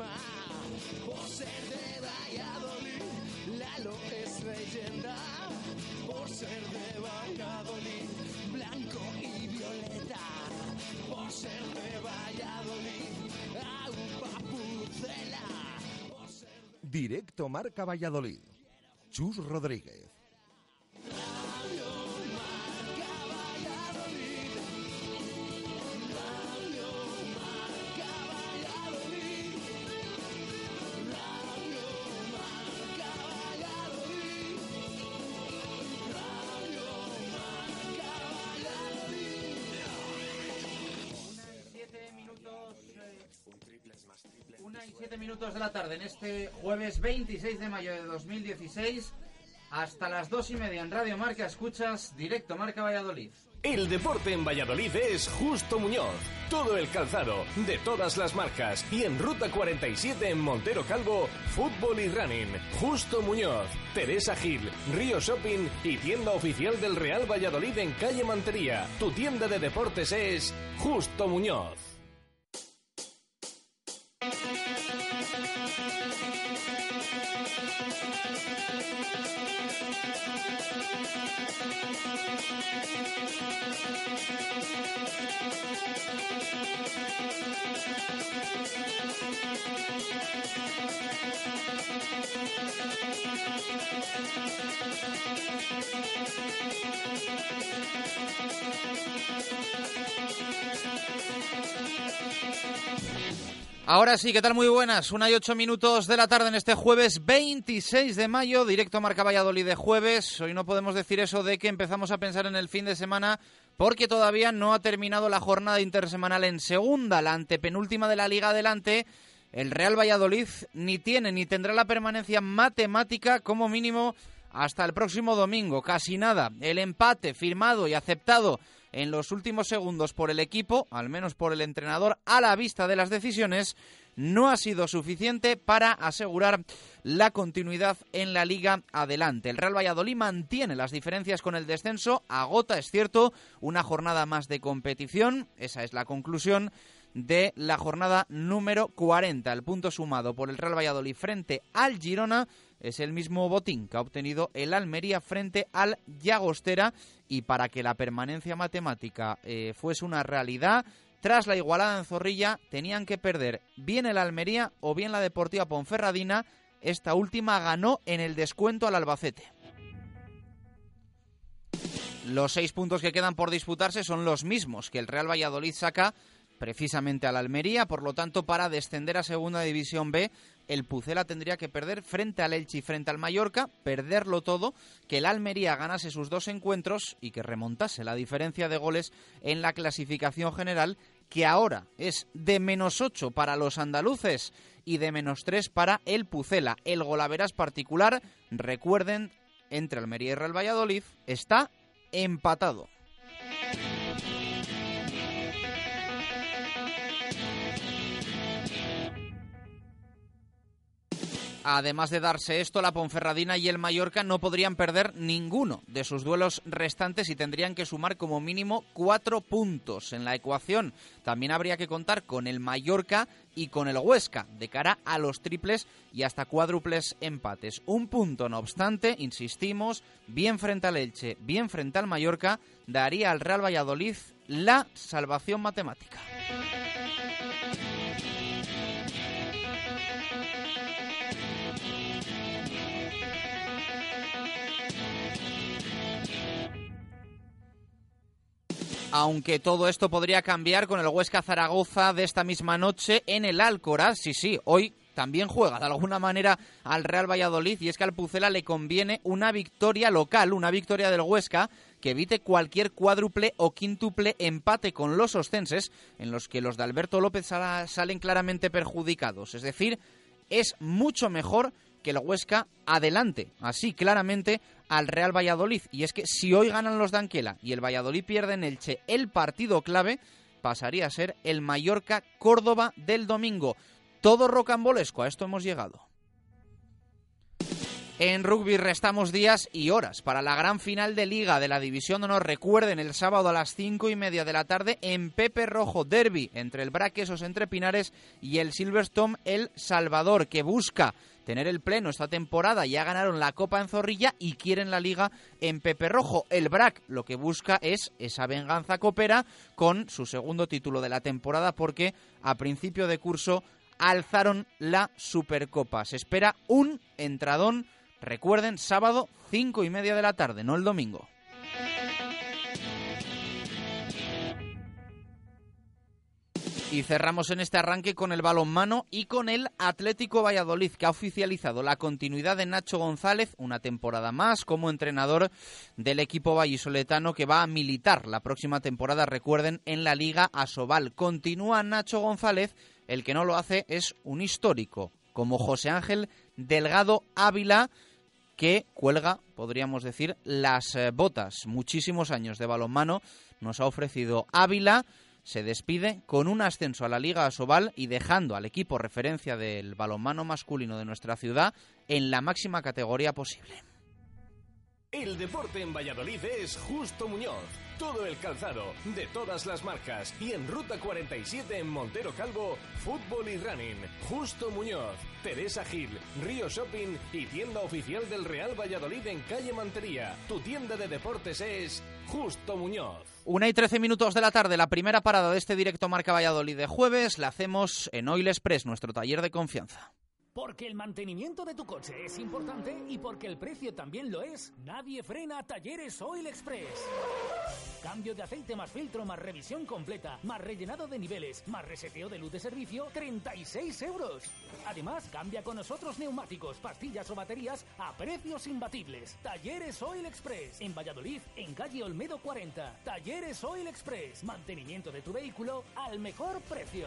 Por ser de Valladolid, Lalo es leyenda. Por ser de Valladolid, blanco y violeta. Por ser de Valladolid, Aupa Pucela. Directo Marca Valladolid. Chus Rodríguez. 7 minutos de la tarde en este jueves 26 de mayo de 2016. Hasta las 2 y media en Radio Marca Escuchas, directo Marca Valladolid. El deporte en Valladolid es Justo Muñoz. Todo el calzado, de todas las marcas. Y en Ruta 47 en Montero Calvo, fútbol y running. Justo Muñoz, Teresa Gil, Río Shopping y tienda oficial del Real Valladolid en Calle Mantería. Tu tienda de deportes es Justo Muñoz. Ahora sí, ¿qué tal? Muy buenas. Una y ocho minutos de la tarde en este jueves 26 de mayo, directo Marca Valladolid de jueves. Hoy no podemos decir eso de que empezamos a pensar en el fin de semana porque todavía no ha terminado la jornada intersemanal en segunda, la antepenúltima de la Liga adelante. El Real Valladolid ni tiene ni tendrá la permanencia matemática como mínimo hasta el próximo domingo. Casi nada. El empate firmado y aceptado en los últimos segundos por el equipo, al menos por el entrenador, a la vista de las decisiones, no ha sido suficiente para asegurar la continuidad en la liga adelante. El Real Valladolid mantiene las diferencias con el descenso, agota, es cierto, una jornada más de competición, esa es la conclusión de la jornada número 40. El punto sumado por el Real Valladolid frente al Girona es el mismo botín que ha obtenido el Almería frente al Llagostera y para que la permanencia matemática eh, fuese una realidad, tras la igualada en Zorrilla tenían que perder bien el Almería o bien la Deportiva Ponferradina. Esta última ganó en el descuento al Albacete. Los seis puntos que quedan por disputarse son los mismos que el Real Valladolid saca precisamente al Almería, por lo tanto para descender a Segunda División B el Pucela tendría que perder frente al Elche y frente al Mallorca, perderlo todo, que el Almería ganase sus dos encuentros y que remontase la diferencia de goles en la clasificación general, que ahora es de menos 8 para los andaluces y de menos 3 para el Pucela. El golaveras particular, recuerden, entre Almería y Real Valladolid está empatado. Además de darse esto, la Ponferradina y el Mallorca no podrían perder ninguno de sus duelos restantes y tendrían que sumar como mínimo cuatro puntos en la ecuación. También habría que contar con el Mallorca y con el Huesca de cara a los triples y hasta cuádruples empates. Un punto, no obstante, insistimos, bien frente al Elche, bien frente al Mallorca, daría al Real Valladolid la salvación matemática. Aunque todo esto podría cambiar con el Huesca Zaragoza de esta misma noche en el Alcoraz. Sí, sí, hoy también juega de alguna manera al Real Valladolid y es que al Pucela le conviene una victoria local, una victoria del Huesca que evite cualquier cuádruple o quíntuple empate con los ostenses en los que los de Alberto López salen claramente perjudicados. Es decir, es mucho mejor que el Huesca adelante, así claramente, al Real Valladolid. Y es que si hoy ganan los Danquela y el Valladolid pierde en Elche el partido clave, pasaría a ser el Mallorca Córdoba del domingo. Todo rocambolesco, a esto hemos llegado. En rugby restamos días y horas para la gran final de Liga de la División de Honor. Recuerden, el sábado a las cinco y media de la tarde en Pepe Rojo Derby entre el Braquesos entre Pinares y el Silverstone El Salvador, que busca tener el pleno esta temporada. Ya ganaron la Copa en Zorrilla y quieren la Liga en Pepe Rojo. El BRAC lo que busca es esa venganza copera con su segundo título de la temporada porque a principio de curso alzaron la Supercopa. Se espera un entradón Recuerden, sábado, cinco y media de la tarde, no el domingo. Y cerramos en este arranque con el balonmano y con el Atlético Valladolid, que ha oficializado la continuidad de Nacho González una temporada más como entrenador del equipo vallisoletano que va a militar la próxima temporada, recuerden, en la Liga Asobal. Continúa Nacho González, el que no lo hace es un histórico, como José Ángel Delgado Ávila, que cuelga, podríamos decir, las eh, botas. Muchísimos años de balonmano nos ha ofrecido Ávila. Se despide con un ascenso a la Liga Asobal y dejando al equipo referencia del balonmano masculino de nuestra ciudad en la máxima categoría posible. El deporte en Valladolid es Justo Muñoz. Todo el calzado, de todas las marcas. Y en Ruta 47 en Montero Calvo, fútbol y running. Justo Muñoz, Teresa Gil, Río Shopping y tienda oficial del Real Valladolid en calle Mantería. Tu tienda de deportes es Justo Muñoz. Una y trece minutos de la tarde, la primera parada de este directo Marca Valladolid de jueves, la hacemos en Oil Express, nuestro taller de confianza. Porque el mantenimiento de tu coche es importante y porque el precio también lo es, nadie frena Talleres Oil Express. Cambio de aceite más filtro, más revisión completa, más rellenado de niveles, más reseteo de luz de servicio, 36 euros. Además, cambia con nosotros neumáticos, pastillas o baterías a precios imbatibles. Talleres Oil Express, en Valladolid, en calle Olmedo 40. Talleres Oil Express, mantenimiento de tu vehículo al mejor precio.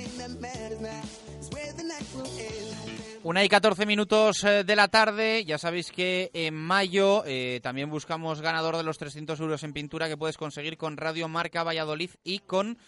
Una y 14 minutos eh, de la tarde, ya sabéis que en mayo eh, también buscamos ganador de los 300 euros en pintura que puedes conseguir con Radio Marca Valladolid y con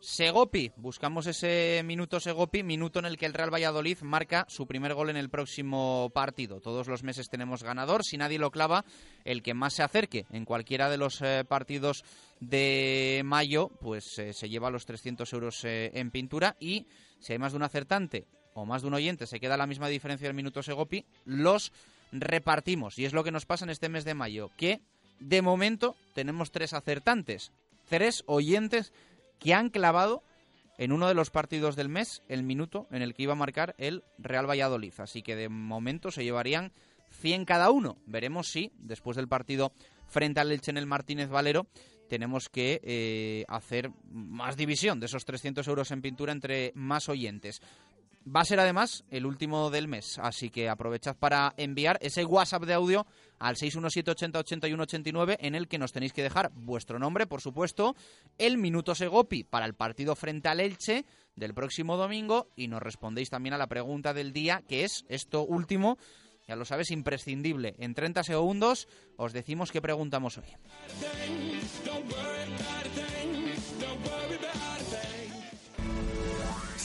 Segopi. Buscamos ese minuto Segopi, minuto en el que el Real Valladolid marca su primer gol en el próximo partido. Todos los meses tenemos ganador, si nadie lo clava, el que más se acerque en cualquiera de los eh, partidos de mayo, pues se lleva los 300 euros en pintura y si hay más de un acertante o más de un oyente se queda la misma diferencia del minuto Segopi, los repartimos. Y es lo que nos pasa en este mes de mayo, que de momento tenemos tres acertantes, tres oyentes que han clavado en uno de los partidos del mes el minuto en el que iba a marcar el Real Valladolid. Así que de momento se llevarían 100 cada uno. Veremos si después del partido frente al Elche en el Martínez Valero, tenemos que eh, hacer más división de esos 300 euros en pintura entre más oyentes. Va a ser además el último del mes, así que aprovechad para enviar ese WhatsApp de audio al 617-80-81-89 en el que nos tenéis que dejar vuestro nombre, por supuesto, el minuto Segopi para el partido frente al Elche del próximo domingo y nos respondéis también a la pregunta del día, que es esto último, ya lo sabes, imprescindible. En 30 segundos os decimos qué preguntamos hoy.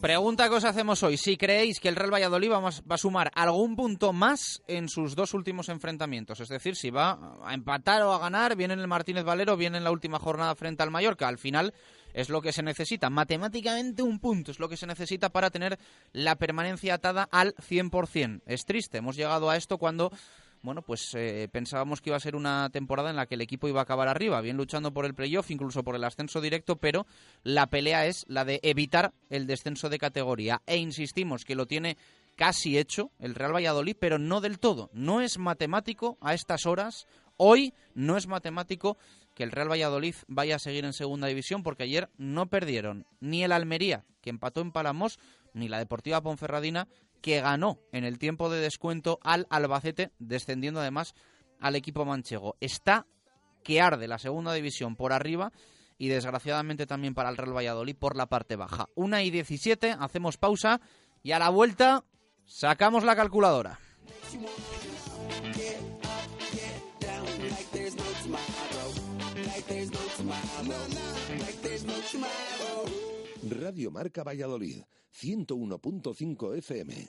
Pregunta que os hacemos hoy. Si creéis que el Real Valladolid va, a sumar algún punto más en sus dos últimos enfrentamientos. Es decir, si va a empatar o a ganar, bien en el Martínez Valero, bien en la última jornada frente al Mallorca. Al final es lo que se necesita. Matemáticamente un punto es lo que se necesita para tener la permanencia atada al 100%. Es triste. Hemos llegado a esto cuando bueno, pues eh, pensábamos que iba a ser una temporada en la que el equipo iba a acabar arriba, bien luchando por el playoff, incluso por el ascenso directo, pero la pelea es la de evitar el descenso de categoría. E insistimos que lo tiene casi hecho el Real Valladolid, pero no del todo. No es matemático a estas horas. Hoy no es matemático que el Real Valladolid vaya a seguir en segunda división porque ayer no perdieron ni el Almería, que empató en Palamos, ni la Deportiva Ponferradina, que ganó en el tiempo de descuento al Albacete, descendiendo además al equipo manchego. Está que arde la segunda división por arriba y desgraciadamente también para el Real Valladolid por la parte baja. Una y 17, hacemos pausa y a la vuelta sacamos la calculadora. Radio Marca Valladolid, 101.5 FM,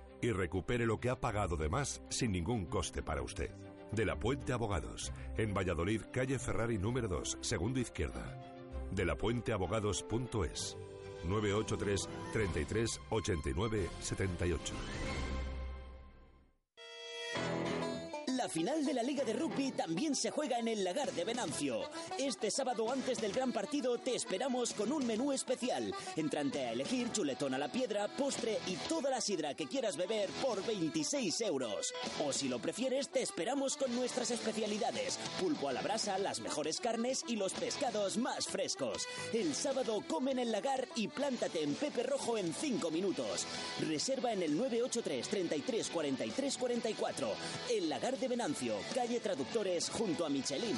y recupere lo que ha pagado de más sin ningún coste para usted. De la Puente Abogados, en Valladolid, calle Ferrari número 2, segundo izquierda. De la Abogados.es 983 33 89 78. Final de la Liga de Rugby también se juega en el Lagar de Venancio. Este sábado antes del gran partido te esperamos con un menú especial. Entrante a elegir chuletón a la piedra, postre y toda la sidra que quieras beber por 26 euros. O si lo prefieres, te esperamos con nuestras especialidades. Pulpo a la brasa, las mejores carnes y los pescados más frescos. El sábado come en el lagar y plántate en Pepe Rojo en 5 minutos. Reserva en el 983 33 43 44. El lagar de Venancio, calle Traductores junto a Michelin.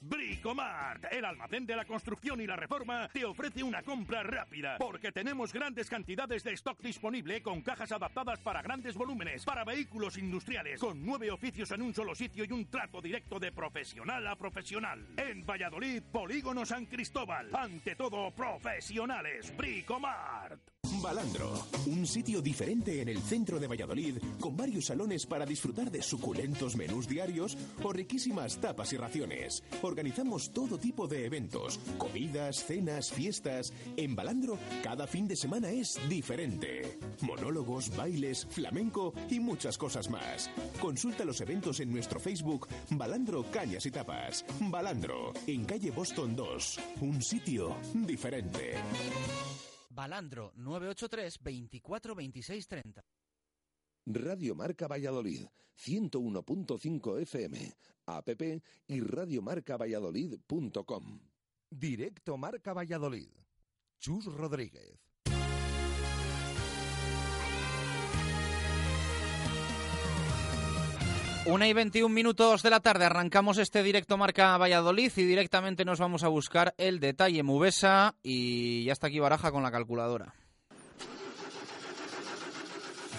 Bricomart, el almacén de la construcción y la reforma, te ofrece una compra rápida, porque tenemos grandes cantidades de stock disponible con cajas adaptadas para grandes volúmenes, para vehículos industriales, con nueve oficios en un solo sitio y un trato directo de profesional a profesional. En Valladolid, Polígono San Cristóbal, ante todo profesionales, Bricomart. Balandro, un sitio diferente en el centro de Valladolid, con varios salones para disfrutar de suculentos menús diarios o riquísimas tapas y raciones. Organizamos todo tipo de eventos, comidas, cenas, fiestas. En Balandro, cada fin de semana es diferente. Monólogos, bailes, flamenco y muchas cosas más. Consulta los eventos en nuestro Facebook Balandro Cañas y Tapas. Balandro, en calle Boston 2, un sitio diferente. Balandro 983 24 26 30. Radio Marca Valladolid, 101.5 FM, app y radiomarcavalladolid.com. Directo Marca Valladolid. Chus Rodríguez. Una y 21 minutos de la tarde arrancamos este directo marca Valladolid y directamente nos vamos a buscar el detalle Mubesa y ya está aquí Baraja con la calculadora.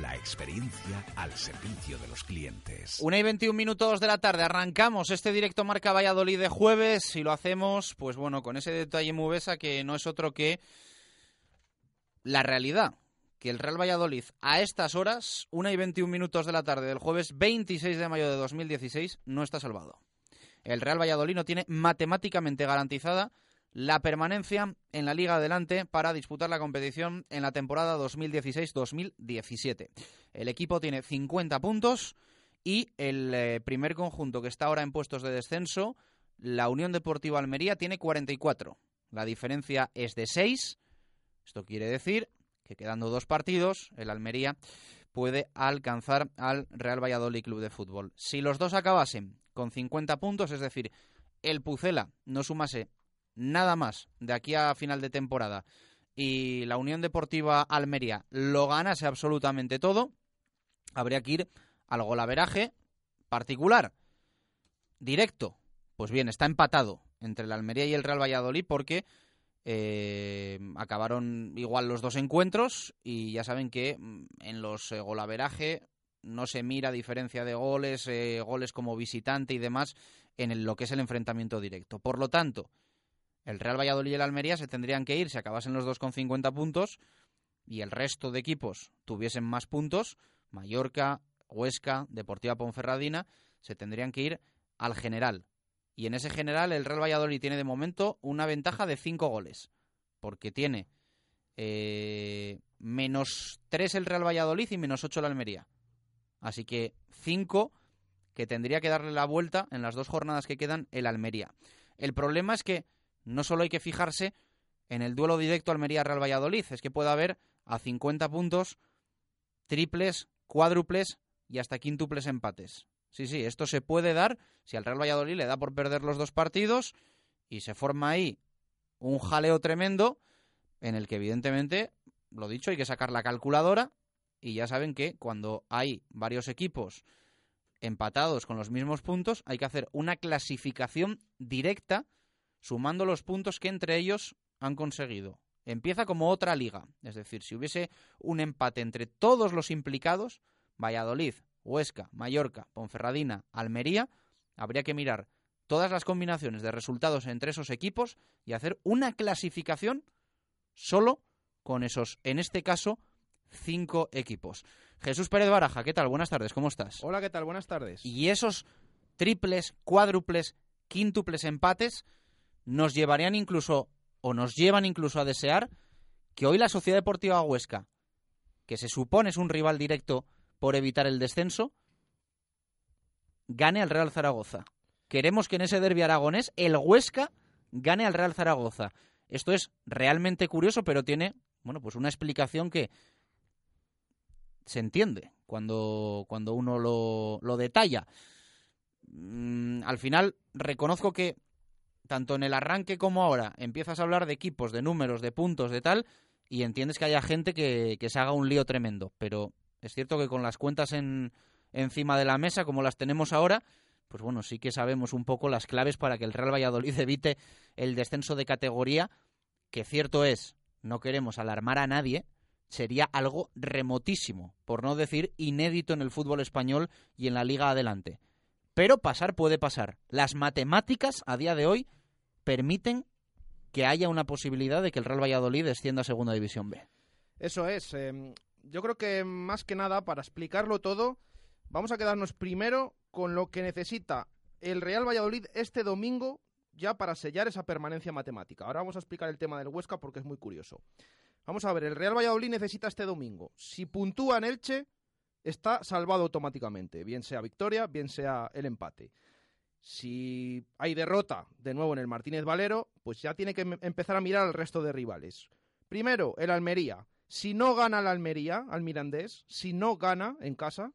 La experiencia al servicio de los clientes. Una y 21 minutos de la tarde arrancamos este directo Marca Valladolid de jueves y lo hacemos, pues bueno, con ese detalle Mubesa que no es otro que la realidad. Que el Real Valladolid a estas horas, una y 21 minutos de la tarde del jueves 26 de mayo de 2016, no está salvado. El Real Valladolid no tiene matemáticamente garantizada la permanencia en la Liga Adelante para disputar la competición en la temporada 2016-2017. El equipo tiene 50 puntos y el eh, primer conjunto que está ahora en puestos de descenso, la Unión Deportiva Almería, tiene 44. La diferencia es de 6. Esto quiere decir que quedando dos partidos, el Almería puede alcanzar al Real Valladolid Club de Fútbol. Si los dos acabasen con 50 puntos, es decir, el Pucela no sumase nada más de aquí a final de temporada y la Unión Deportiva Almería lo ganase absolutamente todo, habría que ir al golaveraje particular, directo. Pues bien, está empatado entre la Almería y el Real Valladolid porque eh, acabaron igual los dos encuentros y ya saben que mm, en los eh, golaveraje no se mira diferencia de goles, eh, goles como visitante y demás en lo que es el enfrentamiento directo. Por lo tanto, el Real Valladolid y el Almería se tendrían que ir si acabasen los dos con 50 puntos y el resto de equipos tuviesen más puntos, Mallorca, Huesca, Deportiva Ponferradina, se tendrían que ir al general. Y en ese general el Real Valladolid tiene de momento una ventaja de 5 goles, porque tiene eh, menos 3 el Real Valladolid y menos 8 el Almería. Así que 5 que tendría que darle la vuelta en las dos jornadas que quedan el Almería. El problema es que no solo hay que fijarse en el duelo directo Almería-Real Valladolid, es que puede haber a 50 puntos triples, cuádruples y hasta quíntuples empates. Sí, sí, esto se puede dar si al Real Valladolid le da por perder los dos partidos y se forma ahí un jaleo tremendo en el que evidentemente, lo dicho, hay que sacar la calculadora y ya saben que cuando hay varios equipos empatados con los mismos puntos hay que hacer una clasificación directa sumando los puntos que entre ellos han conseguido. Empieza como otra liga, es decir, si hubiese un empate entre todos los implicados, Valladolid, Huesca, Mallorca, Ponferradina, Almería, habría que mirar todas las combinaciones de resultados entre esos equipos y hacer una clasificación solo con esos, en este caso, cinco equipos. Jesús Pérez Baraja, ¿qué tal? Buenas tardes, ¿cómo estás? Hola, ¿qué tal? Buenas tardes. Y esos triples, cuádruples, quíntuples empates nos llevarían incluso, o nos llevan incluso a desear que hoy la Sociedad Deportiva Huesca, que se supone es un rival directo por evitar el descenso, gane al Real Zaragoza. Queremos que en ese derbi aragonés el Huesca gane al Real Zaragoza. Esto es realmente curioso, pero tiene, bueno, pues una explicación que se entiende cuando, cuando uno lo, lo detalla. Mm, al final, reconozco que tanto en el arranque como ahora, empiezas a hablar de equipos, de números, de puntos, de tal, y entiendes que haya gente que, se haga un lío tremendo. Pero Es cierto que con las cuentas en, encima de la mesa, como las tenemos ahora, pues bueno, sí que sabemos un poco las claves para que el Real Valladolid evite el descenso de categoría, que cierto es, no queremos alarmar a nadie, sería algo remotísimo, por no decir inédito en el fútbol español y en la liga adelante. Pero pasar puede pasar. Las matemáticas a día de hoy permiten que haya una posibilidad de que el Real Valladolid descienda a Segunda División B. Eso es. eh, yo creo que más que nada, para explicarlo todo, vamos a quedarnos primero con lo que necesita el Real Valladolid este domingo ya para sellar esa permanencia matemática. Ahora vamos a explicar el tema del Huesca porque es muy curioso. Vamos a ver, el Real Valladolid necesita este domingo. Si puntúa en Elche, está salvado automáticamente, bien sea victoria, bien sea el empate. Si hay derrota de nuevo en el Martínez Valero, pues ya tiene que em- empezar a mirar al resto de rivales. Primero, el Almería. Si no gana el Almería, al Mirandés, si no gana en casa,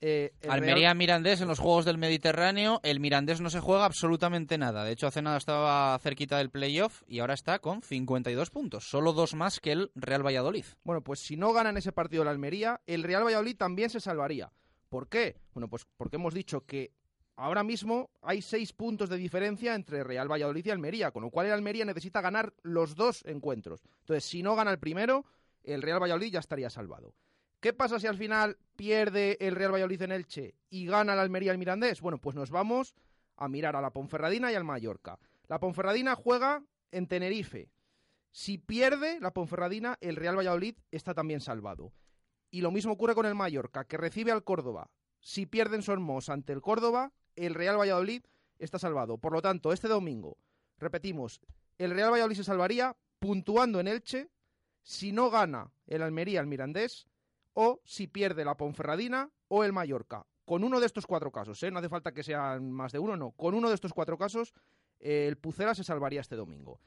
eh, Almería Real- Mirandés en los Juegos del Mediterráneo, el Mirandés no se juega absolutamente nada. De hecho, hace nada estaba cerquita del playoff y ahora está con 52 puntos, solo dos más que el Real Valladolid. Bueno, pues si no gana en ese partido el Almería, el Real Valladolid también se salvaría. ¿Por qué? Bueno, pues porque hemos dicho que ahora mismo hay seis puntos de diferencia entre Real Valladolid y Almería, con lo cual el Almería necesita ganar los dos encuentros. Entonces, si no gana el primero, el Real Valladolid ya estaría salvado. ¿Qué pasa si al final pierde el Real Valladolid en Elche y gana el Almería el Mirandés? Bueno, pues nos vamos a mirar a la Ponferradina y al Mallorca. La Ponferradina juega en Tenerife. Si pierde la Ponferradina, el Real Valladolid está también salvado. Y lo mismo ocurre con el Mallorca, que recibe al Córdoba. Si pierden Sormos ante el Córdoba, el Real Valladolid está salvado. Por lo tanto, este domingo, repetimos, el Real Valladolid se salvaría puntuando en Elche si no gana el Almería al Mirandés o si pierde la Ponferradina o el Mallorca. Con uno de estos cuatro casos, ¿eh? no hace falta que sean más de uno, no. Con uno de estos cuatro casos, eh, el Pucela se salvaría este domingo.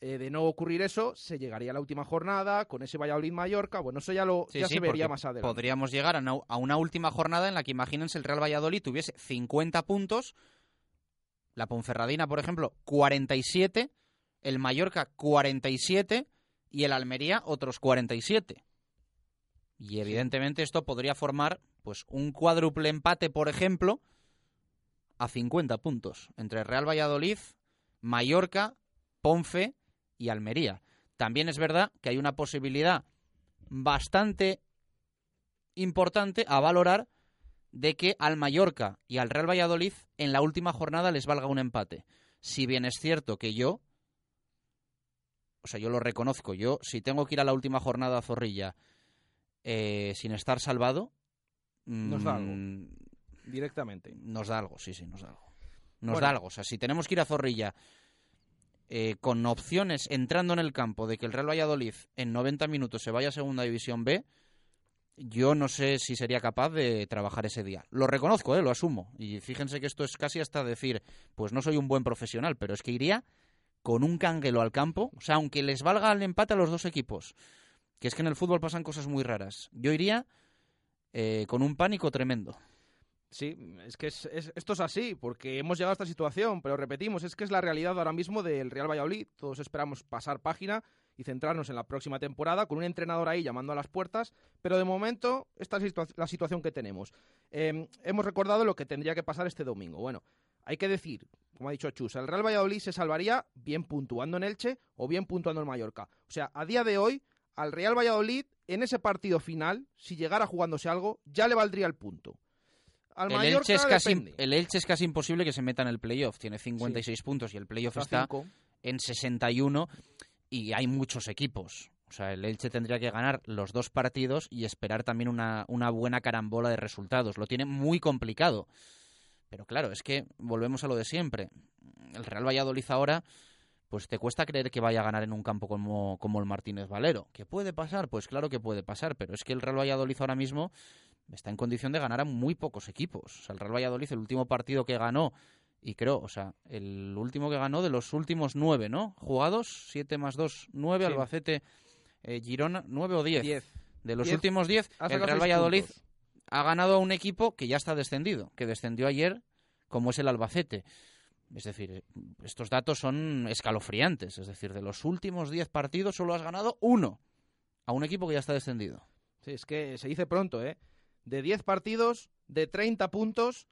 Eh, de no ocurrir eso, se llegaría a la última jornada con ese Valladolid-Mallorca. Bueno, eso ya, lo, Sí, ya sí, se vería más adelante. Podríamos llegar a una, a una última jornada en la que imagínense el Real Valladolid tuviese 50 puntos, la Ponferradina, por ejemplo, 47, el Mallorca 47 y el Almería otros 47. Y evidentemente esto podría formar pues un cuádruple empate, por ejemplo, a 50 puntos entre Real Valladolid, Mallorca, Ponfe y Almería. También es verdad que hay una posibilidad bastante importante a valorar de que al Mallorca y al Real Valladolid en la última jornada les valga un empate. Si bien es cierto que yo, o sea, yo lo reconozco, yo si tengo que ir a la última jornada a Zorrilla eh, sin estar salvado, Nos da algo. mm, Directamente. Nos da algo, sí, sí, nos da algo. Nos Bueno. da algo. O sea, si tenemos que ir a Zorrilla eh, con opciones entrando en el campo de que el Real Valladolid en 90 minutos se vaya a Segunda División B, yo no sé si sería capaz de trabajar ese día. Lo reconozco, ¿eh? lo asumo. Y fíjense que esto es casi hasta decir, pues no soy un buen profesional, pero es que iría con un canguelo al campo. O sea, aunque les valga el empate a los dos equipos, que es que en el fútbol pasan cosas muy raras. Yo iría eh, con un pánico tremendo. Sí, es que es- es- esto es así, porque hemos llegado a esta situación, pero repetimos, es que es la realidad ahora mismo del Real Valladolid. Todos esperamos pasar página y centrarnos en la próxima temporada con un entrenador ahí llamando a las puertas, pero de momento esta es la situa- la situación que tenemos. Eh, hemos recordado lo que tendría que pasar este domingo. Bueno, hay que decir, como ha dicho Chus, el Real Valladolid se salvaría bien puntuando en Elche o bien puntuando en Mallorca. O sea, a día de hoy, al Real Valladolid, en ese partido final, si llegara jugándose algo, ya le valdría el punto. Al el, Mallorca Elche es casi, depende. el Elche es casi imposible que se meta en el playoff. Tiene 56 puntos y el playoff Está en 61 y hay muchos equipos. O sea, el Elche tendría que ganar los dos partidos y esperar también una, una buena carambola de resultados. Lo tiene muy complicado. Pero claro, es que volvemos a lo de siempre. El Real Valladolid ahora, pues te cuesta creer que vaya a ganar en un campo como, como el Martínez Valero. ¿Que puede pasar? Pues claro que puede pasar, pero es que el Real Valladolid ahora mismo está en condición de ganar a muy pocos equipos. O sea, el Real Valladolid, el último partido que ganó, y creo, o sea, el último que ganó de los últimos nueve, ¿no? Jugados, siete más dos, nueve, Sí. Albacete, eh, Girona, nueve o diez. Diez. De los Diez. últimos diez, el Real Valladolid puntos. ha ganado a un equipo que ya está descendido, que descendió ayer, como es el Albacete. Es decir, estos datos son escalofriantes. Es decir, de los últimos 10 partidos solo has ganado uno a un equipo que ya está descendido. Sí, es que se dice pronto, ¿eh? De 10 partidos, de 30 puntos,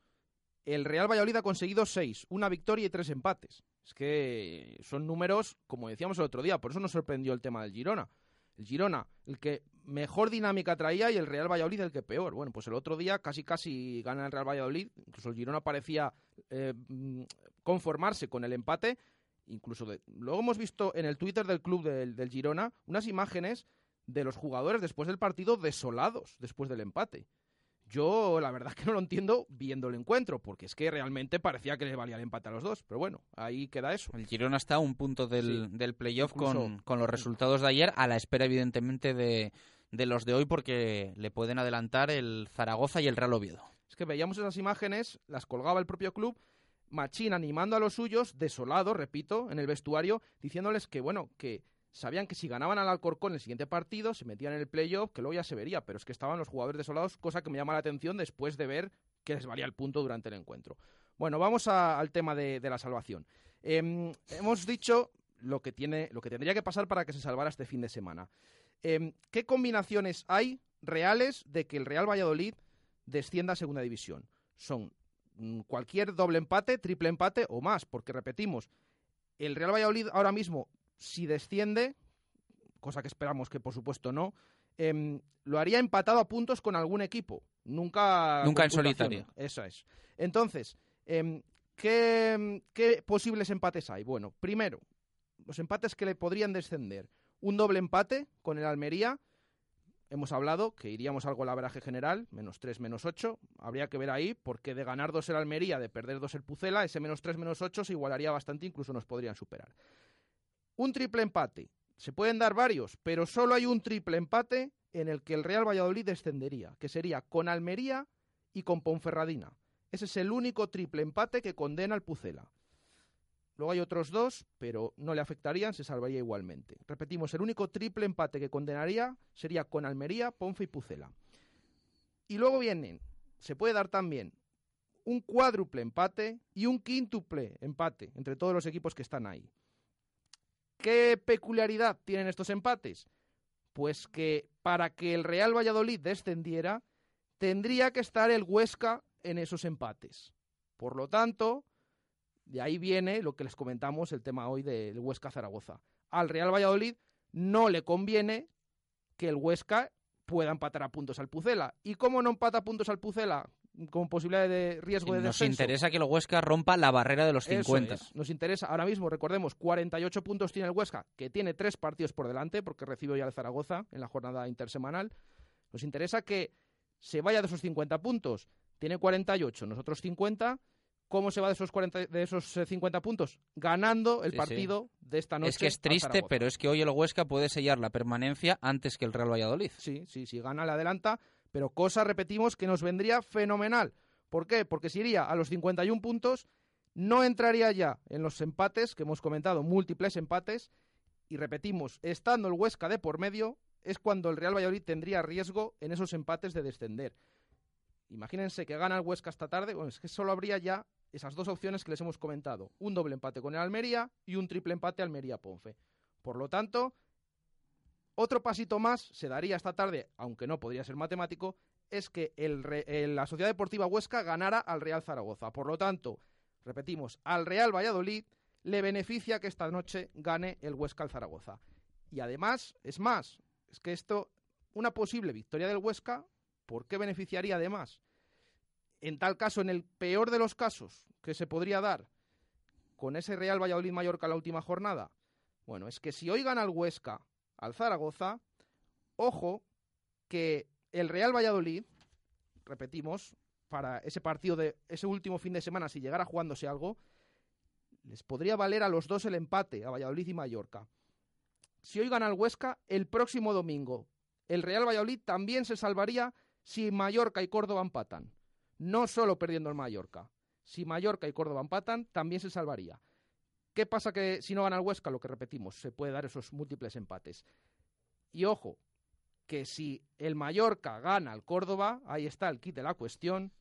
el Real Valladolid ha conseguido 6, una victoria y 3 empates. Es que son números, como decíamos el otro día, por eso nos sorprendió el tema del Girona. El Girona, el que mejor dinámica traía y el Real Valladolid el que peor. Bueno, pues el otro día casi casi gana el Real Valladolid, incluso el Girona parecía eh, mm, conformarse con el empate. Incluso luego hemos visto en el Twitter del club del, del Girona unas imágenes de los jugadores después del partido desolados después del empate. Yo la verdad que no lo entiendo viendo el encuentro, porque es que realmente parecía que les valía el empate a los dos. Pero bueno, ahí queda eso. El Girona está a un punto del, del playoff con, con, los resultados de ayer, a la espera evidentemente de, de los de hoy, porque le pueden adelantar el Zaragoza y el Real Oviedo. Es que veíamos esas imágenes, las colgaba el propio club, Machín animando a los suyos, desolado, repito, en el vestuario, diciéndoles que, bueno, que sabían que si ganaban al Alcorcón el siguiente partido, se metían en el playoff, que luego ya se vería, pero es que estaban los jugadores desolados, cosa que me llama la atención después de ver que les valía el punto durante el encuentro. Bueno, vamos al tema de, la salvación. Em, hemos dicho lo que, tiene, lo que tendría que pasar para que se salvara este fin de semana. Em, ¿Qué combinaciones hay reales de que el Real Valladolid descienda a Segunda División? Son mm, cualquier doble empate, triple empate o más, porque repetimos, el Real Valladolid ahora mismo si desciende, cosa que esperamos que por supuesto no, em, lo haría empatado a puntos con algún equipo. Nunca. Nunca en solitario. Eso es. Entonces, em, ¿qué, ¿qué posibles empates hay? Bueno, primero, los empates que le podrían descender. Un doble empate con el Almería. Hemos hablado que iríamos algo al abraje general, menos 3, menos 8. Habría que ver ahí, porque de ganar 2 el Almería, de perder 2 el Pucela, ese menos 3, menos 8 se igualaría bastante, incluso nos podrían superar un triple empate. Se pueden dar varios, pero solo hay un triple empate en el que el Real Valladolid descendería, que sería con Almería y con Ponferradina. Ese es el único triple empate que condena al Pucela. Luego hay otros dos, pero no le afectarían, se salvaría igualmente. Repetimos, el único triple empate que condenaría sería con Almería, Ponfe y Pucela. Y luego vienen, se puede dar también un cuádruple empate y un quíntuple empate entre todos los equipos que están ahí. ¿Qué peculiaridad tienen estos empates? Pues que para que el Real Valladolid descendiera, tendría que estar el Huesca en esos empates. Por lo tanto, de ahí viene lo que les comentamos, el tema hoy del Huesca Zaragoza. Al Real Valladolid no le conviene que el Huesca pueda empatar a puntos al Pucela. ¿Y cómo no empata puntos al Pucela? Con posibilidad de riesgo de Nos descenso. Nos interesa que el Huesca rompa la barrera de los 50. Nos interesa, ahora mismo, recordemos, 48 puntos tiene el Huesca, que tiene tres partidos por delante, porque recibe ya el Zaragoza en la jornada intersemanal. Nos interesa que se vaya de esos 50 puntos. Tiene 48, nosotros 50. ¿Cómo se va de esos, 40, de esos 50 eh, puntos? Ganando el partido de esta noche. Es que es triste, pero es que hoy el Huesca puede sellar la permanencia antes que el Real Valladolid. Sí, sí, si gana le adelanta pero cosa, repetimos, que nos vendría fenomenal. ¿Por qué? Porque si iría a los 51 puntos, no entraría ya en los empates que hemos comentado, múltiples empates, y repetimos, estando el Huesca de por medio, es cuando el Real Valladolid tendría riesgo en esos empates de descender. Imagínense que gana el Huesca esta tarde, bueno, es que solo habría ya esas dos opciones que les hemos comentado, un doble empate con el Almería y un triple empate Almería-Ponfe. Por lo tanto, otro pasito más se daría esta tarde, aunque no podría ser matemático, es que la Sociedad Deportiva Huesca ganara al Real Zaragoza. Por lo tanto, repetimos, al Real Valladolid le beneficia que esta noche gane el Huesca al Zaragoza. Y además, es más, es que esto, una posible victoria del Huesca, ¿por qué beneficiaría además? En tal caso, en el peor de los casos que se podría dar con ese Real Valladolid Mallorca la última jornada, bueno, es que si hoy gana el Huesca al Zaragoza. Ojo que el Real Valladolid, repetimos, para ese partido de ese último fin de semana, si llegara jugándose algo, les podría valer a los dos el empate, a Valladolid y Mallorca. Si hoy gana el Huesca, el próximo domingo, el Real Valladolid también se salvaría si Mallorca y Córdoba empatan. No solo perdiendo el Mallorca. Si Mallorca y Córdoba empatan, también se salvaría. ¿Qué pasa que si no gana el Huesca, lo que repetimos, se puede dar esos múltiples empates? Y ojo, que si el Mallorca gana al Córdoba, ahí está el kit de la cuestión,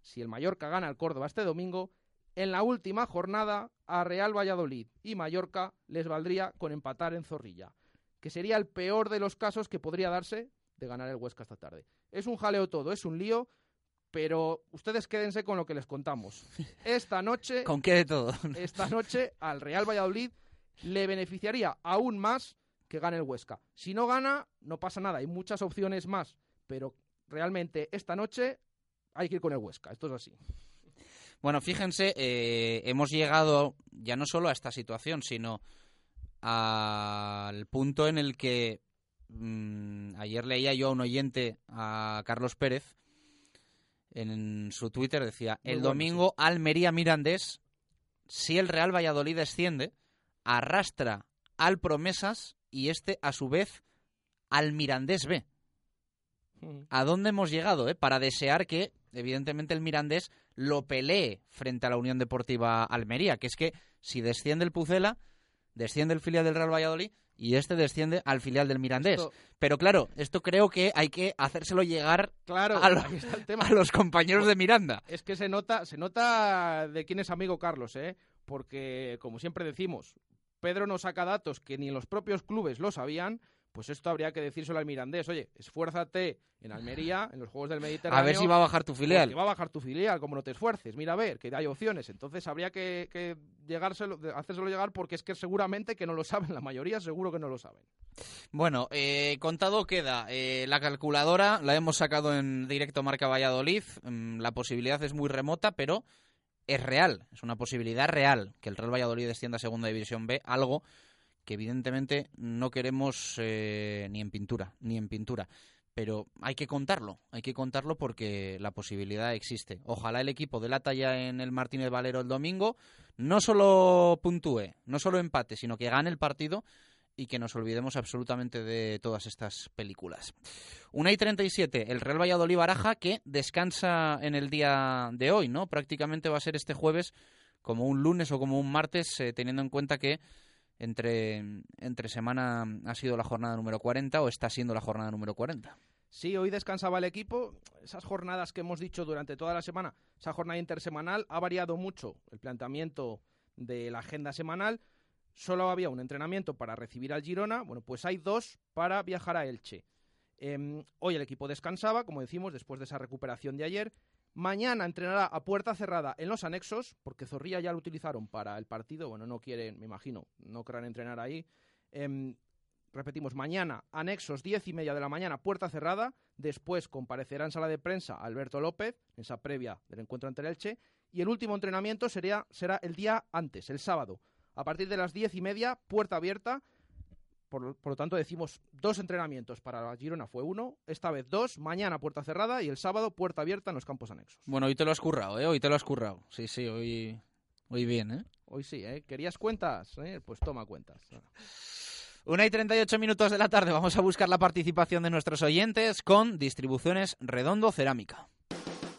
si el Mallorca gana al Córdoba este domingo, en la última jornada a Real Valladolid y Mallorca les valdría con empatar en Zorrilla, que sería el peor de los casos que podría darse de ganar el Huesca esta tarde. Es un jaleo todo, es un lío, pero ustedes quédense con lo que les contamos. Esta noche... ¿Con qué de todo? esta noche al Real Valladolid le beneficiaría aún más que gane el Huesca. Si no gana, no pasa nada, hay muchas opciones más, pero realmente esta noche hay que ir con el Huesca, esto es así. Bueno, fíjense, eh, hemos llegado ya no solo a esta situación, sino al punto en el que mm, ayer leía yo a un oyente, a Carlos Pérez, en su Twitter decía, el bueno, domingo Almería Mirandés, si el Real Valladolid desciende, arrastra al Promesas y este a su vez al Mirandés B. ¿A dónde hemos llegado? Eh? Para desear que, evidentemente, el Mirandés lo pelee frente a la Unión Deportiva Almería, que es que si desciende el Pucela, desciende el filial del Real Valladolid y este desciende al filial del Mirandés. Esto- Pero claro, esto creo que hay que hacérselo llegar Claro, a, lo- ahí está el tema. a los compañeros de Miranda. Es que se nota, se nota de quién es amigo Carlos, ¿eh? Porque, como siempre decimos, Pedro no saca datos que ni los propios clubes lo sabían, pues esto habría que decírselo al Mirandés. Oye, esfuérzate en Almería, en los Juegos del Mediterráneo. A ver si va a bajar tu filial. porque va a bajar tu filial, como no te esfuerces. Mira, a ver, que hay opciones. Entonces habría que, que llegárselo, hacérselo llegar porque es que seguramente que no lo saben. La mayoría seguro que no lo saben. Bueno, eh, contado queda. Eh, la calculadora la hemos sacado en directo Marca Valladolid. Mm, La posibilidad es muy remota, pero es real. Es una posibilidad real que el Real Valladolid descienda a Segunda División B, algo que evidentemente no queremos eh, ni en pintura, ni en pintura. Pero hay que contarlo, hay que contarlo porque la posibilidad existe. Ojalá el equipo de la talla en el Martínez Valero el domingo no solo puntúe, no solo empate, sino que gane el partido y que nos olvidemos absolutamente de todas estas películas. Una y 37, el Real Valladolid Baraja que descansa en el día de hoy, ¿no? Prácticamente va a ser este jueves como un lunes o como un martes, eh, teniendo en cuenta que entre, entre semana ha sido la jornada número 40 o está siendo la jornada número 40. Sí, hoy descansaba el equipo. Esas jornadas que hemos dicho durante toda la semana, esa jornada intersemanal, ha variado mucho el planteamiento de la agenda semanal. Solo había un entrenamiento para recibir al Girona. Bueno, pues hay dos para viajar a Elche. Em, hoy el equipo descansaba, como decimos, después de esa recuperación de ayer. Mañana entrenará a puerta cerrada en los anexos, porque Zorrilla ya lo utilizaron para el partido. Bueno, no quieren, me imagino, no querrán entrenar ahí. Em, repetimos, mañana, anexos 10 y media de la mañana, puerta cerrada. Después comparecerá en sala de prensa Alberto López, en esa previa del encuentro ante el. Y el último entrenamiento sería, será el día antes, el sábado. A partir de las 10 y media, puerta abierta. Por, lo- por lo tanto, decimos dos entrenamientos para la Girona fue uno, esta vez dos, mañana puerta cerrada y el sábado puerta abierta en los campos anexos. Bueno, hoy te lo has currado, ¿eh? Hoy te lo has currado. Sí, sí, hoy, hoy bien, ¿eh? Hoy sí, ¿eh? ¿Querías cuentas? ¿Eh? Pues toma cuentas. Una y 38 minutos de la tarde vamos a buscar la participación de nuestros oyentes con Distribuciones Redondo Cerámica.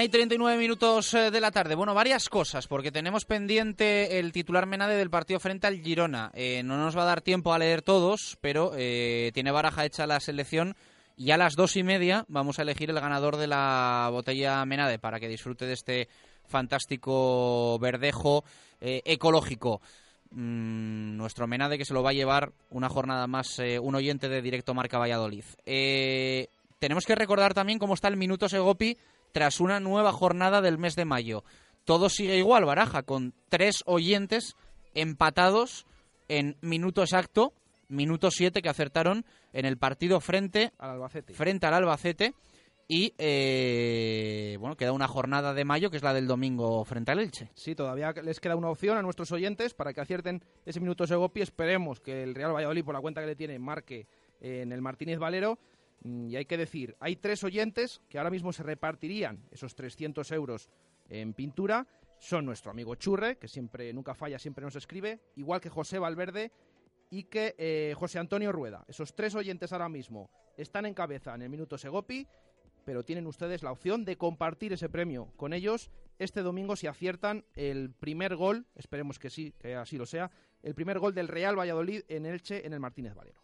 Una y 39 minutos eh, de la tarde. Bueno, varias cosas, porque tenemos pendiente el titular Menade del partido frente al Girona. Eh, no nos va a dar tiempo a leer todos, pero eh, tiene baraja hecha la selección y a las dos y media vamos a elegir el ganador de la botella Menade para que disfrute de este fantástico verdejo ecológico. Mm, nuestro Menade que se lo va a llevar una jornada más un oyente de Directo Marca Valladolid. Tenemos que recordar también cómo está el Minuto Segopi tras una nueva jornada del mes de mayo. Todo sigue igual, Baraja, con tres oyentes empatados en minuto exacto minuto 7 que acertaron en el partido frente al Albacete. Frente al Albacete. Y eh, bueno, queda una jornada de mayo que es la del domingo frente al Elche. Sí, todavía les queda una opción a nuestros oyentes para que acierten ese minuto Segopi. Esperemos que el Real Valladolid, por la cuenta que le tiene, marque en el Martínez Valero. Mm, y hay que decir, hay tres oyentes que ahora mismo se repartirían esos 300 euros en pintura. Son nuestro amigo Churre, que siempre, nunca falla, siempre nos escribe, igual que José Valverde y que eh, José Antonio Rueda. Esos tres oyentes ahora mismo están en cabeza en el minuto Segopi pero tienen ustedes la opción de compartir ese premio con ellos este domingo si aciertan el primer gol, esperemos que sí, que así lo sea, el primer gol del Real Valladolid en Elche en el Martínez Valero.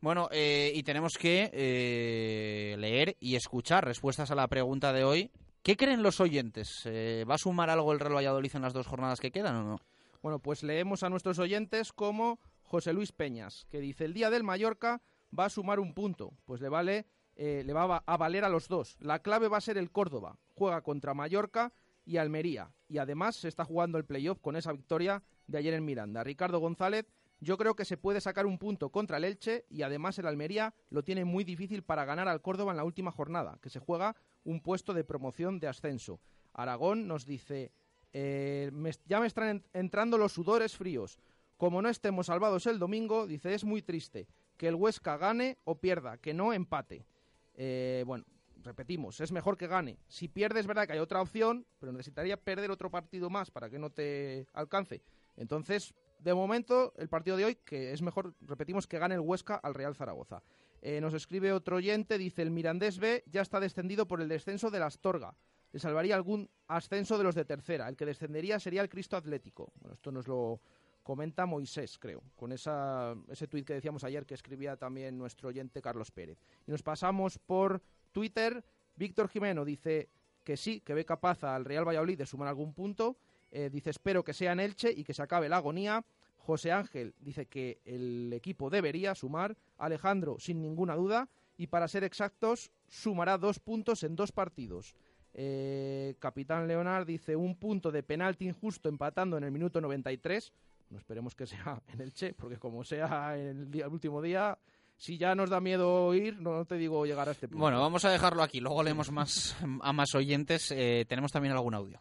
Bueno, eh, y tenemos que eh, leer y escuchar respuestas a la pregunta de hoy. ¿Qué creen los oyentes? Eh, ¿Va a sumar algo el Real Valladolid en las dos jornadas que quedan o no? Bueno, pues leemos a nuestros oyentes como José Luis Peñas, que dice, el día del Mallorca va a sumar un punto, pues le vale eh, le va a valer a los dos. La clave va a ser el Córdoba. Juega contra Mallorca y Almería. Y además se está jugando el playoff con esa victoria de ayer en Miranda. Ricardo González, yo creo que se puede sacar un punto contra el Elche y además el Almería lo tiene muy difícil para ganar al Córdoba en la última jornada, que se juega un puesto de promoción de ascenso. Aragón nos dice, eh, ya me están entrando los sudores fríos. Como no estemos salvados el domingo, dice, es muy triste que el Huesca gane o pierda, que no empate. Eh, bueno, repetimos, es mejor que gane. Si pierdes, es verdad que hay otra opción, pero necesitaría perder otro partido más para que no te alcance. Entonces, de momento, el partido de hoy, que es mejor, repetimos, que gane el Huesca al Real Zaragoza. Eh, nos escribe otro oyente, dice, el Mirandés B ya está descendido por el descenso de la Astorga. Le salvaría algún ascenso de los de tercera. El que descendería sería el Cristo Atlético. Bueno, esto nos lo comenta Moisés, creo, con esa, ese tuit que decíamos ayer que escribía también nuestro oyente Carlos Pérez. Y nos pasamos por Twitter. Víctor Jimeno dice que sí, que ve capaz al Real Valladolid de sumar algún punto. Eh, dice espero que sea en Elche y que se acabe la agonía. José Ángel dice que el equipo debería sumar. Alejandro, sin ninguna duda. Y para ser exactos, sumará dos puntos en dos partidos. Eh, Capitán Leonard dice un punto de penalti injusto empatando en el minuto 93. No esperemos que sea en el Che, porque como sea el, día, el último día, si ya nos da miedo ir, no, te digo llegar a este punto. Bueno, vamos a dejarlo aquí. Luego leemos más a más oyentes. Eh, tenemos también algún audio.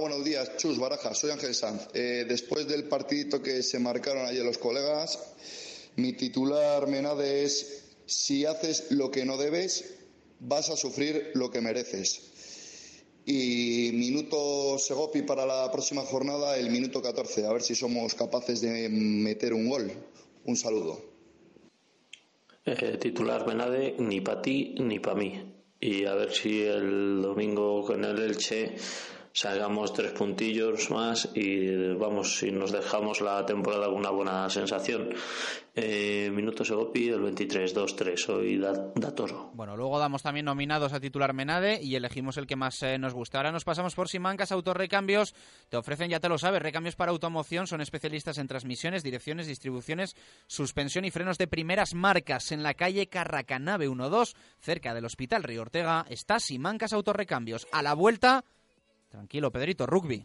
Buenos días, Chus Baraja, soy Ángel Sanz. Eh, después del partidito que se marcaron ayer los colegas, mi titular Menade es, si haces lo que no debes, vas a sufrir lo que mereces. Y minuto Segopi para la próxima jornada, el minuto 14. A ver si somos capaces de meter un gol. Un saludo. Eh, titular Benade, ni para ti ni para mí. Y a ver si el domingo con el Elche salgamos tres puntillos más y vamos, si nos dejamos la temporada con una buena sensación. Eh, minuto Segopi, el 23-2-3, soy Datoro. Bueno, luego damos también nominados a titular Menade y elegimos el que más eh, nos gusta. Ahora nos pasamos por Simancas Autorrecambios. Te ofrecen, ya te lo sabes, recambios para automoción. Son especialistas en transmisiones, direcciones, distribuciones, suspensión y frenos de primeras marcas. En la calle Carracanave 12, cerca del Hospital Río Ortega, está Simancas Autorrecambios. A la vuelta Tranquilo, Pedrito, rugby.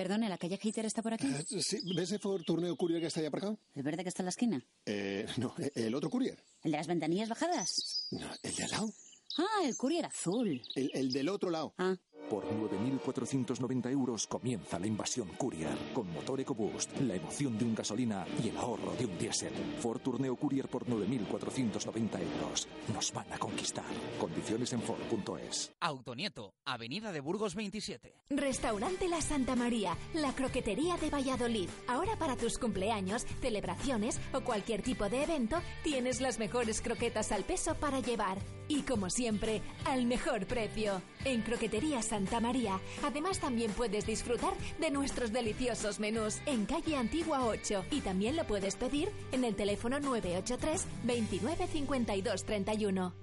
Perdone, ¿la calle Hater está por aquí? Eh, sí, ¿ves el Torneo Courier que está allá por acá? ¿El verde que está en la esquina? Eh, no, el otro Courier. ¿El de las ventanillas bajadas? No, el de al lado. Ah, el Courier azul. El, el del otro lado. Ah. Por 9.490 euros comienza la invasión Courier. Con motor EcoBoost, la emoción de un gasolina y el ahorro de un diésel. Ford Tourneo Courier por 9.490 euros. Nos van a conquistar. Condiciones en Ford.es. Autonieto, Avenida de Burgos 27. Restaurante La Santa María, la croquetería de Valladolid. Ahora para tus cumpleaños, celebraciones o cualquier tipo de evento, tienes las mejores croquetas al peso para llevar. Y como siempre, al mejor precio. En Croquetería Santa María. Además también puedes disfrutar de nuestros deliciosos menús en calle Antigua 8 y también lo puedes pedir en el teléfono 983 29 52 31.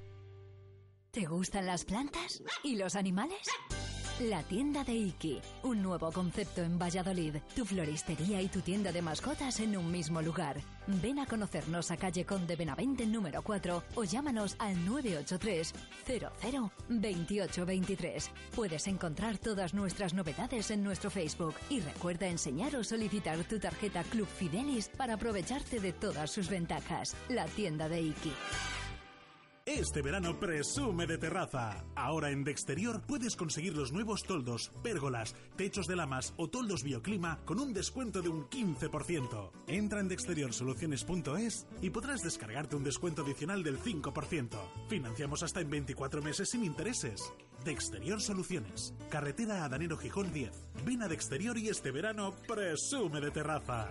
¿Te gustan las plantas? ¿Y los animales? La tienda de Iki, un nuevo concepto en Valladolid. Tu floristería y tu tienda de mascotas en un mismo lugar. Ven a conocernos a calle Conde Benavente número 4 o llámanos al 983 00 2823. Puedes encontrar todas nuestras novedades en nuestro Facebook y recuerda enseñar o solicitar tu tarjeta Club Fidelis para aprovecharte de todas sus ventajas. La tienda de Iki. Este verano presume de terraza. Ahora en Dexterior puedes conseguir los nuevos toldos, pérgolas, techos de lamas o toldos bioclima con un descuento de un 15%. Entra en dexteriorsoluciones.es y podrás descargarte un descuento adicional del 5%. Financiamos hasta en 24 meses sin intereses. Dexterior Soluciones. Carretera a Danero Gijón 10. Ven a Dexterior y este verano presume de terraza.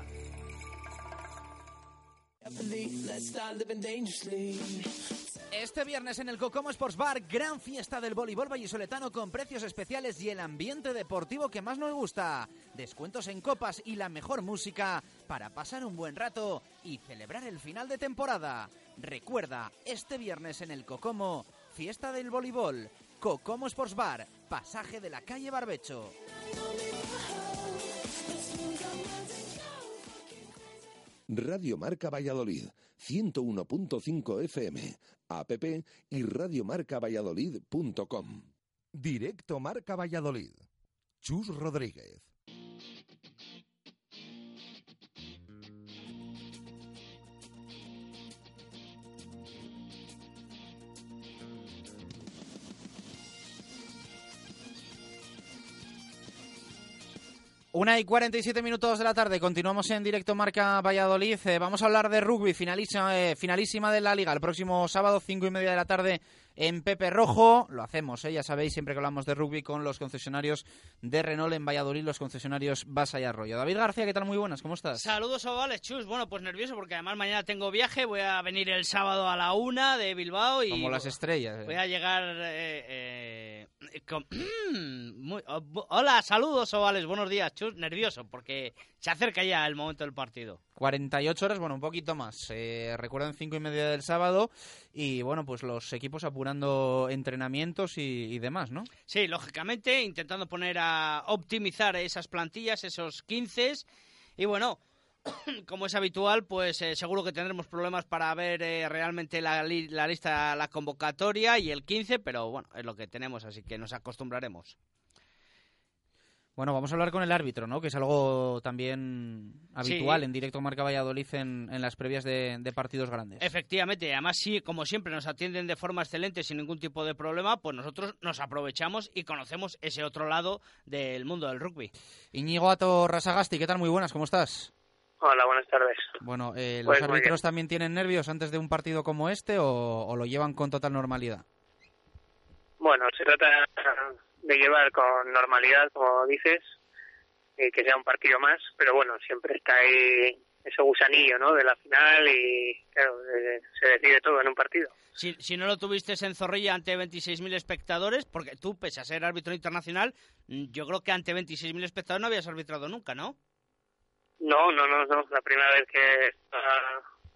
Este viernes en el Cocomo Sports Bar, gran fiesta del voleibol vallisoletano con precios especiales y el ambiente deportivo que más nos gusta. Descuentos en copas y la mejor música para pasar un buen rato y celebrar el final de temporada. Recuerda, este viernes en el Cocomo, fiesta del voleibol. Cocomo Sports Bar, pasaje de la calle Barbecho. Radio Marca Valladolid, 101.5 FM, app y radiomarcavalladolid.com. Directo Marca Valladolid. Chus Rodríguez. Una y 47 minutos de la tarde, continuamos en directo Marca Valladolid. Eh, vamos a hablar de rugby, finalísima, eh, finalísima de la liga, el próximo sábado, cinco y media de la tarde en Pepe Rojo. Lo hacemos, eh, ya sabéis, siempre que hablamos de rugby con los concesionarios de Renault en Valladolid, los concesionarios Basa y Arroyo. David García, ¿qué tal? Muy buenas, ¿cómo estás? Saludos, ovales, chus. Bueno, pues nervioso porque además mañana tengo viaje. Voy a venir el sábado a la una de Bilbao y. Como las estrellas. Voy a llegar. Eh, eh, con- Muy- oh, hola, saludos, ovales. Buenos días, chus. Nervioso porque se acerca ya el momento del partido. 48 horas, bueno, un poquito más. Eh, recuerden, cinco y media del sábado. Y bueno, pues los equipos apurando entrenamientos y, y demás, ¿no? Sí, lógicamente, intentando poner a optimizar esas plantillas, esos 15. Y bueno, como es habitual, pues eh, seguro que tendremos problemas para ver eh, realmente la, li- la lista, la convocatoria y el 15, pero bueno, es lo que tenemos, así que nos acostumbraremos. Bueno, vamos a hablar con el árbitro, ¿no? Que es algo también habitual Sí. en directo Marca Valladolid en, en las previas de, de partidos grandes. Efectivamente, además sí, como siempre nos atienden de forma excelente sin ningún tipo de problema, pues nosotros nos aprovechamos y conocemos ese otro lado del mundo del rugby. Íñigo Ato Rasagasti, ¿qué tal? Muy buenas, ¿cómo estás? Hola, buenas tardes. Bueno, eh, Pues ¿los muy árbitros también tienen nervios antes de un partido como este o, o lo llevan con total normalidad? Bueno, se trata de llevar con normalidad, como dices, y que sea un partido más, pero bueno, siempre está ahí ese gusanillo, ¿no? De la final y, claro, eh, se decide todo en un partido. Si, si no lo tuviste en Zorrilla ante 26.000 espectadores, porque tú, pese a ser árbitro internacional, mm, yo creo que ante 26.000 espectadores no habías arbitrado nunca, ¿no? No, no, no, no, la primera vez que está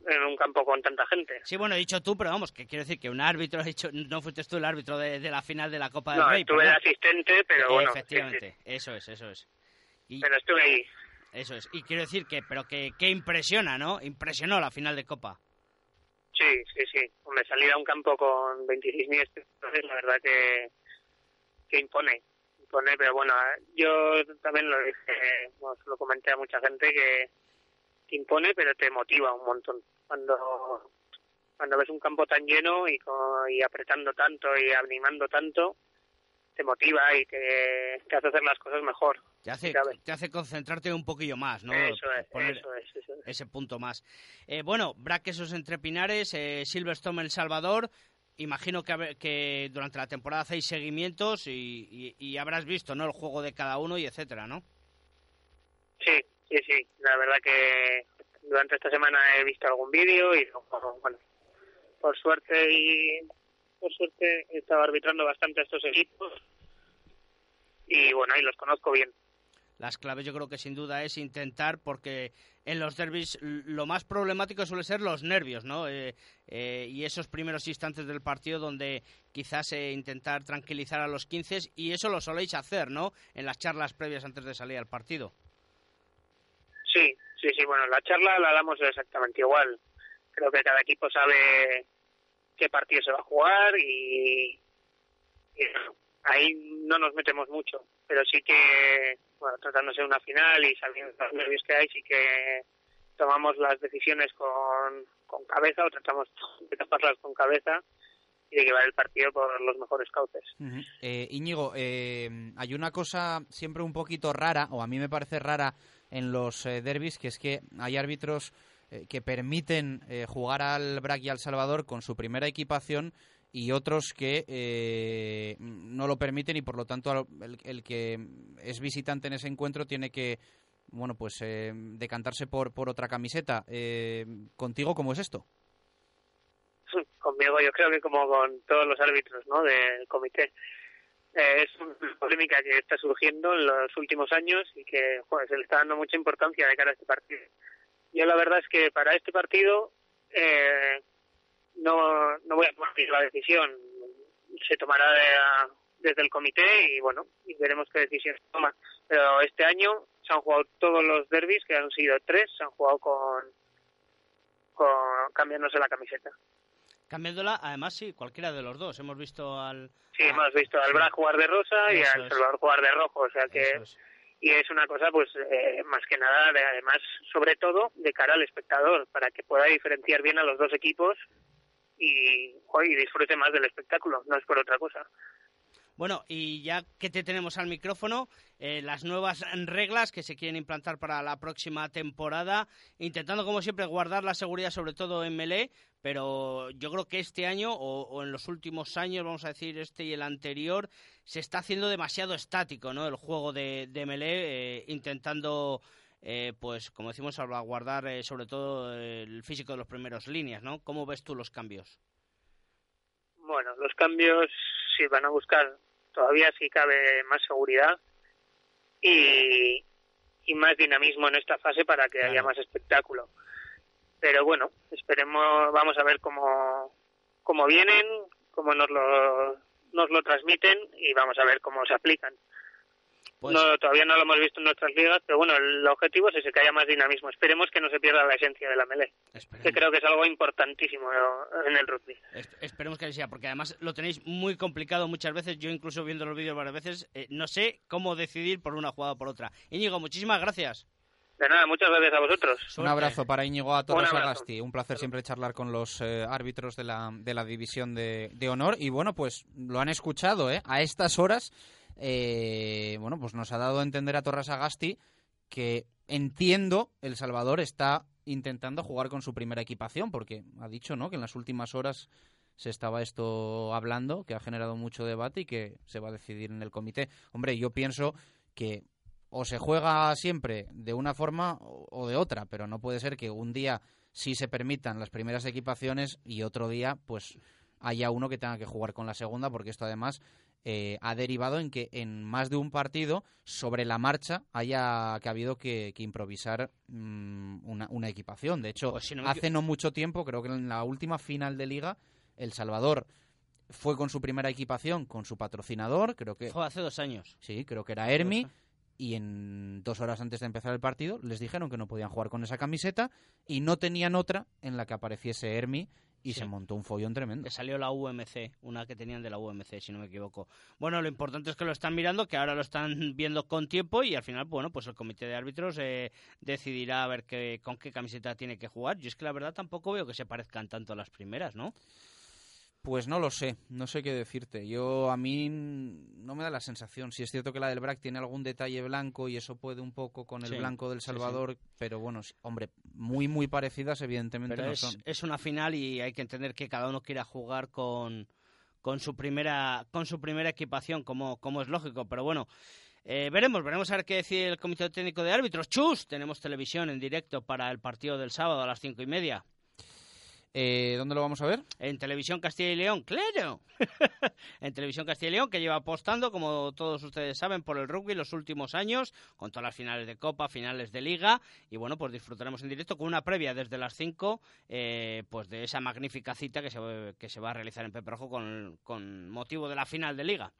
en un campo con tanta gente. Sí, bueno, he dicho tú, pero vamos, que quiero decir que un árbitro, dicho, no fuiste tú el árbitro de, de la final de la Copa del No, Rey. estuve de asistente, pero bueno, sí, Efectivamente, eso es, eso es. Y- Pero estuve ahí. Eso es. Y quiero decir que, pero que, que impresiona, ¿no? Impresionó la final de Copa. Sí, sí, sí. Hombre, salir a un campo con 26.000 espectadores, la verdad que, que impone. Impone, pero bueno, yo también lo dije, bueno, se lo comenté a mucha gente que, que impone, pero te motiva un montón. Cuando, cuando ves un campo tan lleno y, y apretando tanto y animando tanto, te motiva y te, te hace hacer las cosas mejor. Te hace, te hace concentrarte un poquillo más, ¿no? Eso es, Poner eso es, eso es. ese punto más. Eh, bueno, Braquesos entre Pinares, eh, Silverstone El Salvador. Imagino que, que durante la temporada hacéis seguimientos y, y- y habrás visto, ¿no? El juego de cada uno y etcétera, ¿no? Sí, sí, sí. La verdad que durante esta semana he visto algún vídeo y bueno, por suerte y por suerte he estado arbitrando bastante a estos equipos y bueno, y los conozco bien. Las claves yo creo que sin duda es intentar, porque en los derbis lo más problemático suele ser los nervios, ¿no? Eh, eh, y esos primeros instantes del partido donde quizás eh, intentar tranquilizar a los 15 y eso lo soléis hacer, ¿no? En las charlas previas antes de salir al partido. Sí, sí, sí. Bueno, la charla la damos exactamente igual. Creo que cada equipo sabe qué partido se va a jugar y, ahí no nos metemos mucho. Pero sí que, bueno, tratándose de una final y sabiendo los nervios que hay, sí que tomamos las decisiones con, con cabeza o tratamos de tomarlas con cabeza y de llevar el partido por los mejores cauces. Eh, Íñigo, eh, hay una cosa siempre un poquito rara, o a mí me parece rara en los eh, derbis, que es que hay árbitros eh, que permiten eh, jugar al Brac y al Salvador con su primera equipación y otros que eh, no lo permiten y por lo tanto el, el que es visitante en ese encuentro tiene que bueno pues eh, decantarse por, por otra camiseta. Eh, ¿Contigo cómo es esto? Conmigo yo creo que como con todos los árbitros ¿no? del comité. Eh, es una polémica que está surgiendo en los últimos años y que se le está dando mucha importancia de cara a este partido. Yo la verdad es que para este partido eh, no, no voy a tomar la decisión. Se tomará de- desde el comité y bueno y veremos qué decisión se toma. Pero este año se han jugado todos los derbis que han sido tres se han jugado con con cambiándose la camiseta Cambiándola, además sí, cualquiera de los dos. Hemos visto al... Sí, hemos visto al Bra jugar de rosa y Eso al es. Salvador jugar de rojo, o sea que y es una cosa pues eh, más que nada de, además sobre todo de cara al espectador para que pueda diferenciar bien a los dos equipos y, y disfrute más del espectáculo, no es por otra cosa. Bueno, y ya que te tenemos al micrófono, eh, las nuevas reglas que se quieren implantar para la próxima temporada, intentando como siempre guardar la seguridad sobre todo en Melee, pero yo creo que este año o, en los últimos años, vamos a decir este y el anterior, se está haciendo demasiado estático, ¿no? El juego de, de eh, intentando, eh, pues como decimos, salvaguardar eh, sobre todo eh, el físico de los primeros líneas, ¿no? ¿Cómo ves tú los cambios? Bueno, los cambios sí van a buscar todavía si cabe más seguridad y, y más dinamismo en esta fase para que haya más espectáculo. Pero bueno, esperemos, vamos a ver cómo, cómo vienen, cómo nos lo, nos lo transmiten y vamos a ver cómo se aplican. Pues no, todavía no lo hemos visto en nuestras ligas, pero bueno, el objetivo es ese, que haya más dinamismo. Esperemos que no se pierda la esencia de la melee, que creo que es algo importantísimo en el rugby. Es- Esperemos que así sea, porque además lo tenéis muy complicado muchas veces. Yo incluso viendo los vídeos varias veces, eh, no sé cómo decidir por una jugada o por otra. Íñigo, muchísimas gracias. De nada, muchas gracias a vosotros. Un abrazo para Íñigo a Torres. Agasti. Un placer siempre charlar con los eh, árbitros de la, de la división de, de honor. Y bueno, pues lo han escuchado, ¿eh? A estas horas, eh, bueno, pues nos ha dado a entender a Torres Agasti que entiendo El Salvador está intentando jugar con su primera equipación, porque ha dicho, ¿no? Que en las últimas horas se estaba esto hablando, que ha generado mucho debate y que se va a decidir en el comité. Hombre, yo pienso que o se juega siempre de una forma o o de otra, pero no puede ser que un día sí se permitan las primeras equipaciones y otro día pues haya uno que tenga que jugar con la segunda, porque esto además eh, ha derivado en que en más de un partido sobre la marcha haya que ha habido que, que improvisar mm, una, una equipación. De hecho, Pues no hace no mucho tiempo, creo que en la última final de liga, El Salvador fue con su primera equipación, con su patrocinador, creo que... Fue hace dos años. Sí, creo que era Hermi. Y en dos horas antes de empezar el partido les dijeron que no podían jugar con esa camiseta y no tenían otra en la que apareciese Hermi y se montó un follón tremendo. Le salió la UMC, una que tenían de la UMC, si no me equivoco. Bueno, lo importante es que lo están mirando, que ahora lo están viendo con tiempo y al final, bueno, pues el comité de árbitros eh, decidirá a ver qué, con qué camiseta tiene que jugar. Yo es que la verdad tampoco veo que se parezcan tanto a las primeras, ¿no? Pues no lo sé, no sé qué decirte. Yo a mí no me da la sensación. Si es cierto que la del BRAC tiene algún detalle blanco y eso puede un poco con el Sí, blanco del sí, Salvador, pero bueno, hombre, muy muy parecidas evidentemente Pero no es, son. es una final y hay que entender que cada uno quiera jugar con, con su primera con su primera equipación, como, como es lógico. Pero bueno, eh, veremos, veremos a ver qué decide el Comité Técnico de Árbitros. ¡Chus! Tenemos televisión en directo para el partido del sábado a las cinco y media. Eh, ¿Dónde lo vamos a ver? En Televisión Castilla y León, claro. en Televisión Castilla y León, que lleva apostando, como todos ustedes saben, por el rugby los últimos años, con todas las finales de Copa, finales de Liga. Y bueno, pues disfrutaremos en directo con una previa desde las 5, eh, pues de esa magnífica cita que se, que se va a realizar en Pepe Rojo con, con motivo de la final de Liga.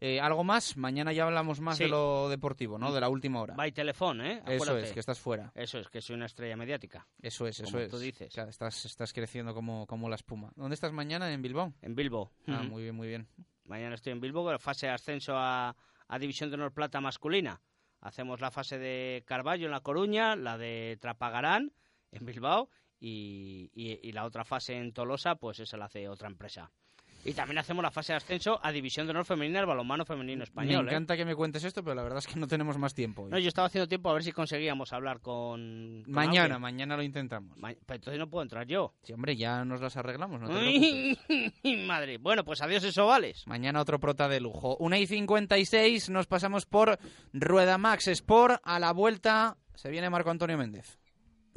Eh, ¿Algo más? Mañana ya hablamos más Sí. de lo deportivo, ¿no? De la última hora. By telefón, ¿eh? Eso es, que estás fuera. Eso es, que soy una estrella mediática. Eso es, eso Como es. tú dices. Claro, estás, estás creciendo como, como la espuma. ¿Dónde estás mañana? ¿En Bilbao? En Bilbo. Ah, muy bien, muy bien. Mañana estoy en Bilbo, con la fase de ascenso a, a División de Honor Plata masculina. Hacemos la fase de Carballo en La Coruña, la de Trapagarán en Bilbao y, y- y la otra fase en Tolosa, pues esa la hace otra empresa. Y también hacemos la fase de ascenso a División de Honor Femenina del balonmano femenino español. Me ¿eh? encanta que me cuentes esto, pero la verdad es que no tenemos más tiempo. hoy. No, yo estaba haciendo tiempo a ver si conseguíamos hablar con... con mañana, alguien. mañana lo intentamos. Ma- Pero entonces no puedo entrar yo. Sí, hombre, ya nos las arreglamos, no te Madre. Bueno, pues adiós eso vales. Mañana otro prota de lujo. 1 y 56 nos pasamos por Rueda Max Sport. A la vuelta se viene Marco Antonio Méndez.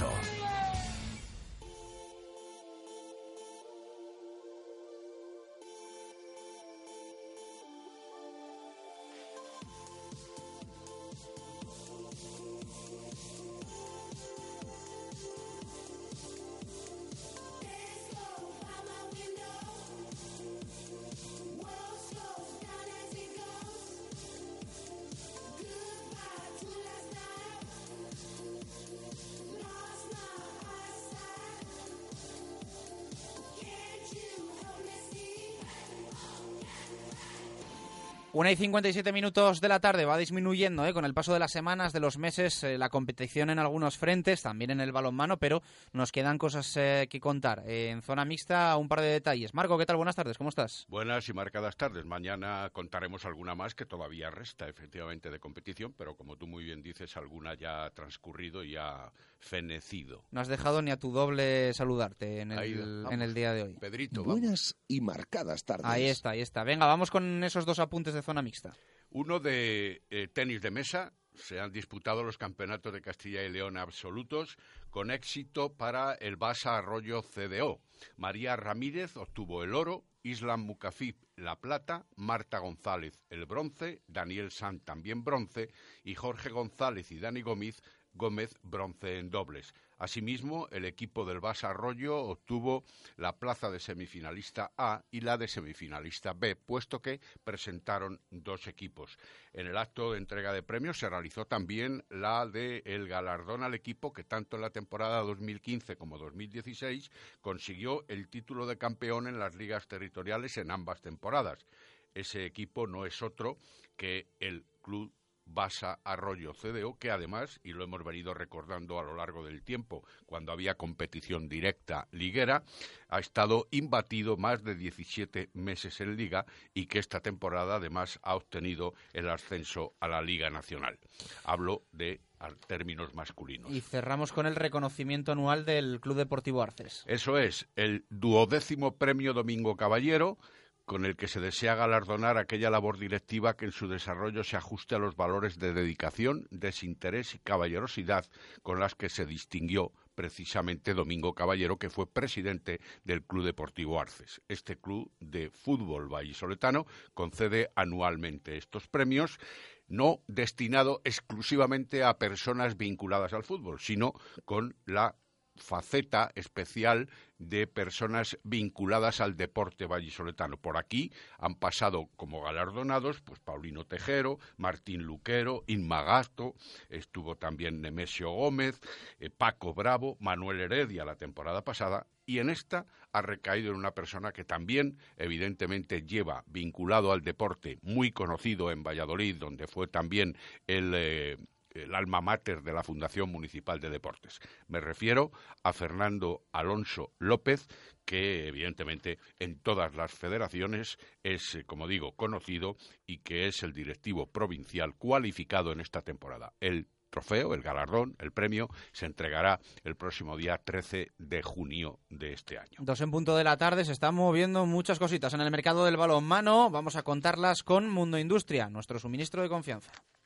Cristo. Una y 57 minutos de la tarde va disminuyendo ¿eh? con el paso de las semanas, de los meses, eh, la competición en algunos frentes, también en el balonmano, pero nos quedan cosas eh, que contar. Eh, en zona mixta, un par de detalles. Marco, ¿qué tal? Buenas tardes, ¿cómo estás? Buenas y marcadas tardes. Mañana contaremos alguna más que todavía resta, efectivamente, de competición, pero como tú muy bien dices, alguna ya ha transcurrido y ha fenecido. No has dejado ni a tu doble saludarte en el, vamos. en el día de hoy. Pedrito, vamos. Buenas y marcadas tardes. Ahí está, ahí está. Venga, vamos con esos dos apuntes de zona mixta. Uno de eh, tenis de mesa. Se han disputado los campeonatos de Castilla y León absolutos con éxito para el Basa Arroyo CDO. María Ramírez obtuvo el oro, Islam Mukafib la plata, Marta González el bronce, Daniel San también bronce y Jorge González y Dani Gómez, Gómez bronce en dobles. Asimismo, el equipo del Basa Arroyo obtuvo la plaza de semifinalista A y la de semifinalista B, puesto que presentaron dos equipos. En el acto de entrega de premios se realizó también la de el galardón al equipo que tanto en la temporada 2015 como 2016 consiguió el título de campeón en las ligas territoriales en ambas temporadas. Ese equipo no es otro que el Club Basa Arroyo CDO, que además, y lo hemos venido recordando a lo largo del tiempo, cuando había competición directa liguera, ha estado imbatido más de 17 meses en liga y que esta temporada además ha obtenido el ascenso a la Liga Nacional. Hablo de a términos masculinos. Y cerramos con el reconocimiento anual del Club Deportivo Arces. Eso es, el duodécimo premio Domingo Caballero, con el que se desea galardonar aquella labor directiva que en su desarrollo se ajuste a los valores de dedicación, desinterés y caballerosidad con las que se distinguió precisamente Domingo Caballero, que fue presidente del Club Deportivo Arces. Este club de fútbol vallisoletano concede anualmente estos premios no destinado exclusivamente a personas vinculadas al fútbol, sino con la faceta especial de personas vinculadas al deporte vallisoletano. Por aquí han pasado como galardonados pues Paulino Tejero, Martín Luquero, Inma Gasto, estuvo también Nemesio Gómez, eh, Paco Bravo, Manuel Heredia la temporada pasada y en esta ha recaído en una persona que también evidentemente lleva vinculado al deporte muy conocido en Valladolid, donde fue también el eh, el alma mater de la Fundación Municipal de Deportes. Me refiero a Fernando Alonso López, que evidentemente en todas las federaciones es, eh, como digo, conocido y que es el directivo provincial cualificado en esta temporada. El trofeo, el galardón, el premio, se entregará el próximo día 13 de junio de este año. Dos en punto de la tarde, se están moviendo muchas cositas en el mercado del balonmano. Vamos a contarlas con Mundo Industria, nuestro suministro de confianza.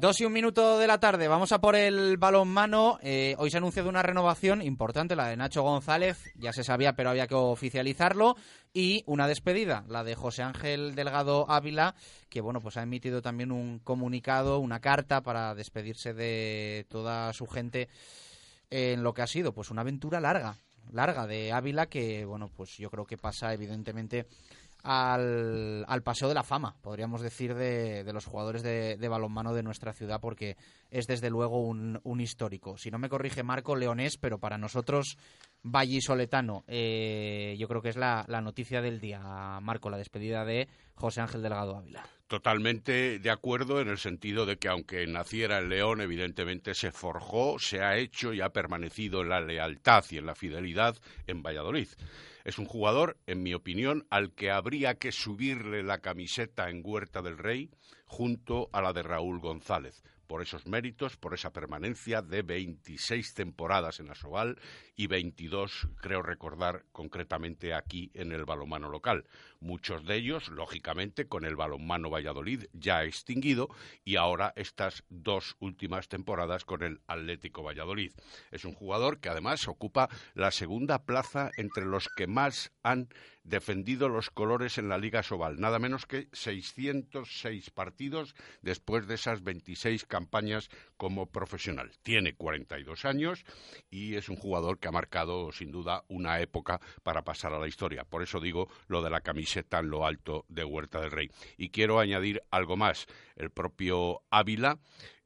Dos y un minuto de la tarde, vamos a por el balonmano. Eh, hoy se ha anunciado una renovación importante, la de Nacho González, ya se sabía, pero había que oficializarlo. Y una despedida, la de José Ángel Delgado Ávila, que bueno, pues ha emitido también un comunicado, una carta para despedirse de toda su gente en lo que ha sido pues una aventura larga, larga de Ávila que bueno, pues yo creo que pasa evidentemente al, al paseo de la fama, podríamos decir, de, de los jugadores de, balonmano de nuestra ciudad, porque es desde luego un, un, histórico. Si no me corrige Marco, leonés, pero para nosotros vallisoletano. Eh, yo creo que es la, la noticia del día, Marco, la despedida de José Ángel Delgado Ávila. Totalmente de acuerdo en el sentido de que aunque naciera en León, evidentemente se forjó, se ha hecho y ha permanecido en la lealtad y en la fidelidad en Valladolid. Es un jugador, en mi opinión, al que habría que subirle la camiseta en Huerta del Rey junto a la de Raúl González por esos méritos, por esa permanencia de 26 temporadas en Asobal y 22, creo recordar, concretamente aquí en el balonmano local. Muchos de ellos, lógicamente, con el balonmano Valladolid ya extinguido y ahora estas dos últimas temporadas con el Atlético Valladolid. Es un jugador que además ocupa la segunda plaza entre los que más han defendido los colores en la Liga Sobal, nada menos que 606 partidos después de esas 26 campañas como profesional. Tiene 42 años y es un jugador que ha marcado sin duda una época para pasar a la historia. Por eso digo lo de la camiseta en lo alto de Huerta del Rey. Y quiero añadir algo más. El propio Ávila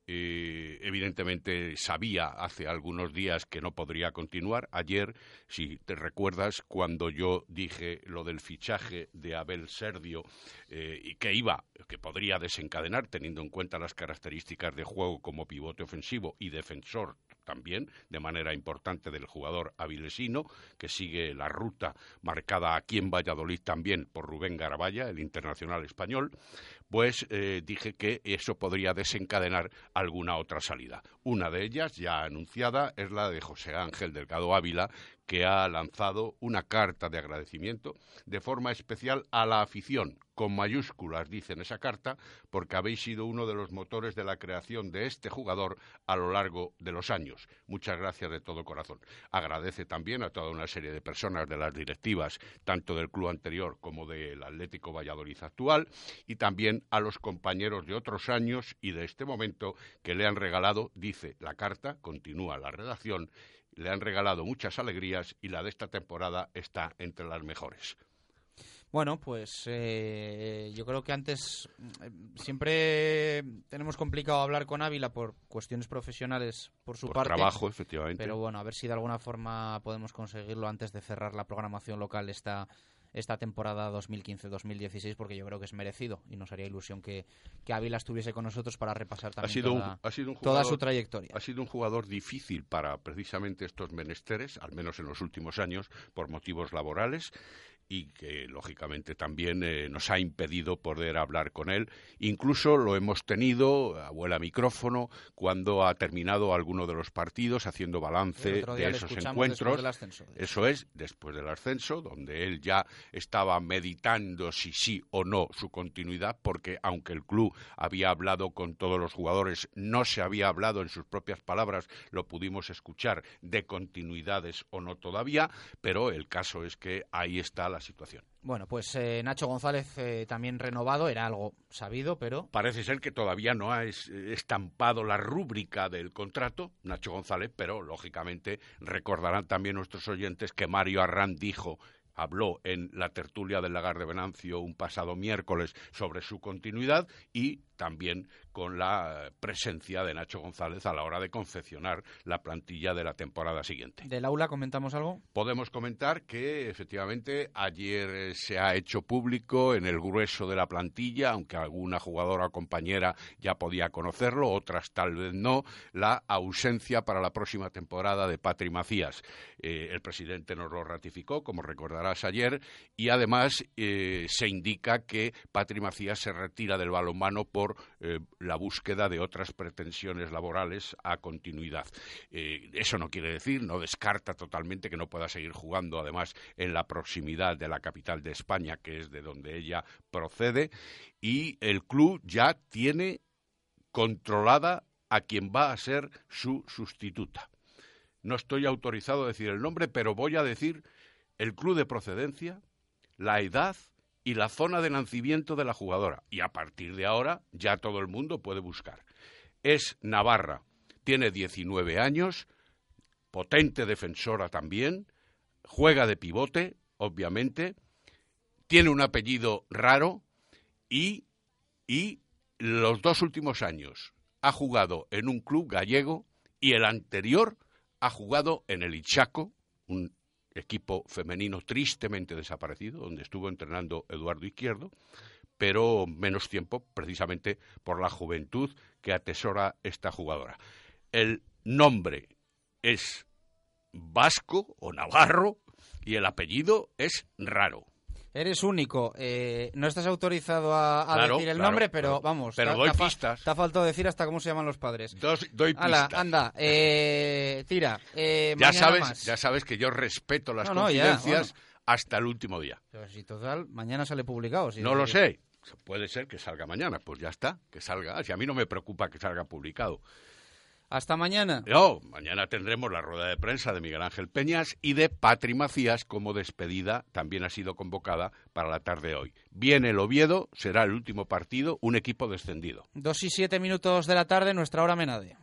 eh, evidentemente sabía hace algunos días que no podría continuar. Ayer, si te recuerdas, cuando yo dije lo del fichaje de Abel Serdio eh, y que iba, que podría desencadenar, teniendo en cuenta las características de juego como pivote ofensivo y defensor también de manera importante del jugador avilesino, que sigue la ruta marcada aquí en Valladolid también por Rubén Garabaya, el internacional español, pues eh, dije que eso podría desencadenar alguna otra salida. Una de ellas, ya anunciada, es la de José Ángel Delgado Ávila, que ha lanzado una carta de agradecimiento de forma especial a la afición, con mayúsculas dice en esa carta, porque habéis sido uno de los motores de la creación de este jugador a lo largo de los años. Muchas gracias de todo corazón. Agradece también a toda una serie de personas de las directivas, tanto del club anterior como del Atlético Valladolid actual, y también a los compañeros de otros años y de este momento que le han regalado, dice la carta, continúa la redacción, le han regalado muchas alegrías y la de esta temporada está entre las mejores. Bueno, pues eh, yo creo que antes eh, siempre tenemos complicado hablar con Ávila por cuestiones profesionales por su por parte. trabajo, efectivamente. Pero bueno, a ver si de alguna forma podemos conseguirlo antes de cerrar la programación local esta esta temporada 2015-2016 porque yo creo que es merecido y nos haría ilusión que, que Ávila estuviese con nosotros para repasar también ha sido toda, un, ha sido un toda jugador- su trayectoria. Ha sido un jugador difícil para precisamente estos menesteres, al menos en los últimos años, por motivos laborales y que lógicamente también eh, nos ha impedido poder hablar con él. Incluso lo hemos tenido, abuela micrófono, cuando ha terminado alguno de los partidos, haciendo balance de esos encuentros. ascenso, de Eso es, después del ascenso, donde él ya estaba meditando si sí o no su continuidad, porque aunque el club había hablado con todos los jugadores, no se había hablado en sus propias palabras, lo pudimos escuchar de continuidades o no todavía, pero el caso es que ahí está la situación. Bueno, pues eh, Nacho González eh, también renovado, era algo sabido, pero Parece ser que todavía no ha es- estampado la rúbrica del contrato, Nacho González, pero lógicamente recordarán también nuestros oyentes que Mario Arrán dijo habló en la tertulia del Lagar de Venancio un pasado miércoles sobre su continuidad y también con la presencia de Nacho González a la hora de confeccionar la plantilla de la temporada siguiente. del aula comentamos algo. Podemos comentar que efectivamente ayer eh, se ha hecho público en el grueso de la plantilla, aunque alguna jugadora o compañera ya podía conocerlo, otras tal vez no, la ausencia para la próxima temporada de Patri Macías. Eh, el presidente nos lo ratificó, como recordarás ayer, y además eh, se indica que Patri Macías se retira del balonmano por eh, la búsqueda de otras pretensiones laborales a continuidad. Eh, eso no quiere decir, no descarta totalmente que no pueda seguir jugando, además, en la proximidad de la capital de España, que es de donde ella procede, y el club ya tiene controlada a quien va a ser su sustituta. No estoy autorizado a decir el nombre, pero voy a decir el club de procedencia, la edad y la zona de nacimiento de la jugadora. Y a partir de ahora ya todo el mundo puede buscar. Es Navarra, tiene 19 años, potente defensora también, juega de pivote, obviamente, tiene un apellido raro y, y los dos últimos años ha jugado en un club gallego y el anterior ha jugado en el Ichaco, un equipo femenino tristemente desaparecido, donde estuvo entrenando Eduardo Izquierdo, pero menos tiempo precisamente por la juventud que atesora esta jugadora. El nombre es vasco o navarro y el apellido es raro. Eres único, eh, no estás autorizado a, a Claro, decir el claro, nombre, pero vamos. Pero doy pistas. Te ha faltado decir hasta cómo se llaman los padres. Dos- doy Ala, pistas. anda, eh, tira. eh, ya sabes, más. ya sabes que yo respeto las No, no, ya, confidencias hasta el último día. Pero si total, mañana sale publicado. si- No lo sé. Puede ser que salga mañana, pues ya está, que salga. Si a mí no me preocupa que salga publicado. Hasta mañana. No, mañana tendremos la rueda de prensa de Miguel Ángel Peñas y de Patri Macías como despedida, también ha sido convocada para la tarde de hoy. Viene el Oviedo, será el último partido, un equipo descendido. Dos y siete minutos de la tarde, nuestra hora menade.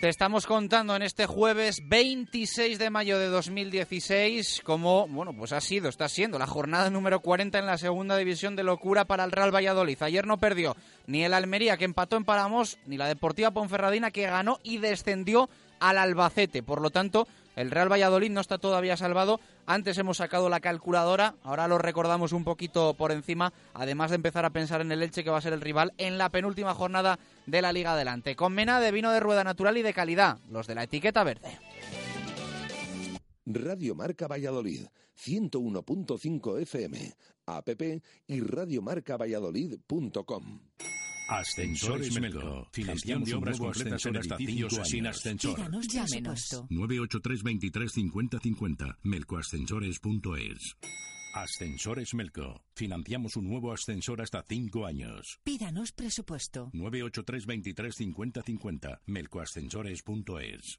Te estamos contando en este jueves 26 de mayo de 2016 como, bueno, pues ha sido, está siendo la jornada número 40 en la segunda división de locura para el Real Valladolid. Ayer no perdió ni el Almería que empató en Paramos, ni la Deportiva Ponferradina que ganó y descendió al Albacete. Por lo tanto, el Real Valladolid no está todavía salvado. Antes hemos sacado la calculadora, ahora lo recordamos un poquito por encima, además de empezar a pensar en el Elche que va a ser el rival en la penúltima jornada de la Liga Adelante. Con mena de vino de rueda natural y de calidad, los de la etiqueta verde. Radio Marca Valladolid, 101.5 FM, app y radiomarcavalladolid.com. Ascensores Melco. Financiación de obras completas en edificios sin ascensor. Llámenos. 983 23 50 50. Melcoascensores.es. Ascensores Melco. Financiamos un nuevo ascensor hasta 5 años. Pídanos presupuesto. 983 23 50 50. Melcoascensores.es.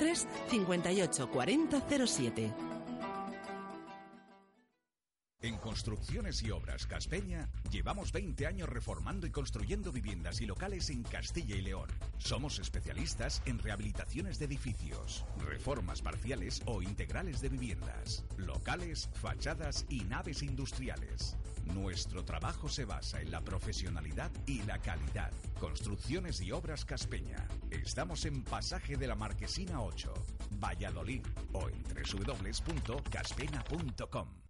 58 40 07. En Construcciones y Obras Caspeña llevamos 20 años reformando y construyendo viviendas y locales en Castilla y León. Somos especialistas en rehabilitaciones de edificios, reformas parciales o integrales de viviendas, locales, fachadas y naves industriales. Nuestro trabajo se basa en la profesionalidad y la calidad. Construcciones y Obras Caspeña. Estamos en Pasaje de la Marquesina 8, Valladolid o en www.caspena.com.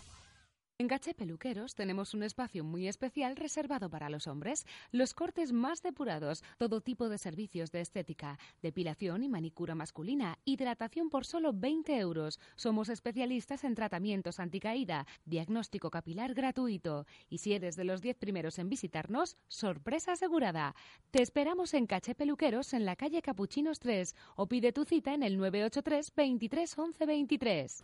En Gache Peluqueros tenemos un espacio muy especial reservado para los hombres. Los cortes más depurados, todo tipo de servicios de estética, depilación y manicura masculina, hidratación por solo 20 euros. Somos especialistas en tratamientos anticaída, diagnóstico capilar gratuito. Y si eres de los 10 primeros en visitarnos, sorpresa asegurada. Te esperamos en Caché Peluqueros en la calle Capuchinos 3 o pide tu cita en el 983 23 11 23.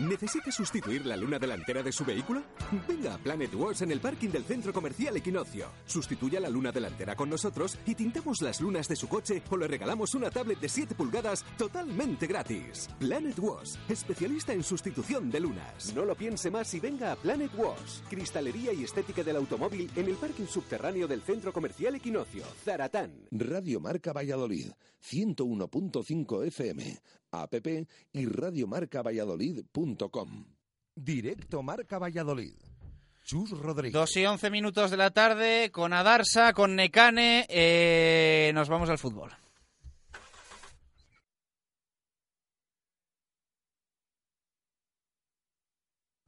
¿Necesita sustituir la luna delantera de su vehículo? Venga a Planet Wars en el parking del centro comercial Equinoccio. Sustituya la luna delantera con nosotros y tintamos las lunas de su coche o le regalamos una tablet de 7 pulgadas totalmente gratis. Planet Wars, especialista en sustitución de lunas. No lo piense más y venga a Planet Wars, cristalería y estética del automóvil en el parking subterráneo del centro comercial Equinoccio, Zaratán. Radio Marca Valladolid, 101.5 FM, app y radiomarcavalladolid.com. Directo Marca Valladolid. Chus Rodríguez. Dos y once minutos de la tarde con Adarsa, con Necane. eh, nos vamos al fútbol.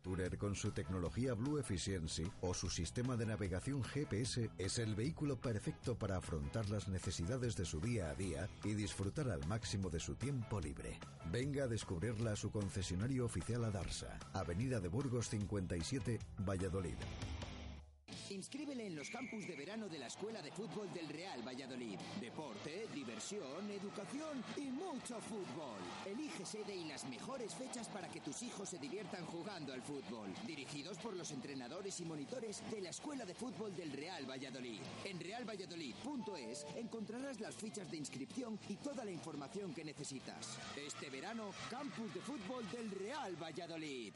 Tourer con su tecnología Blue Efficiency o su sistema de navegación GPS es el vehículo perfecto para afrontar las necesidades de su día a día y disfrutar al máximo de su tiempo libre. Venga a descubrirla a su concesionario oficial Adarsa, Avenida de Burgos 57, Valladolid. Inscríbele en los campus de verano de la Escuela de Fútbol del Real Valladolid. Deporte, diversión, educación y mucho fútbol. Elige sede y las mejores fechas para que tus hijos se diviertan jugando al fútbol. Dirigidos por los entrenadores y monitores de la Escuela de Fútbol del Real Valladolid. En realvalladolid.es encontrarás las fichas de inscripción y toda la información que necesitas. Este verano, campus de fútbol del Real Valladolid.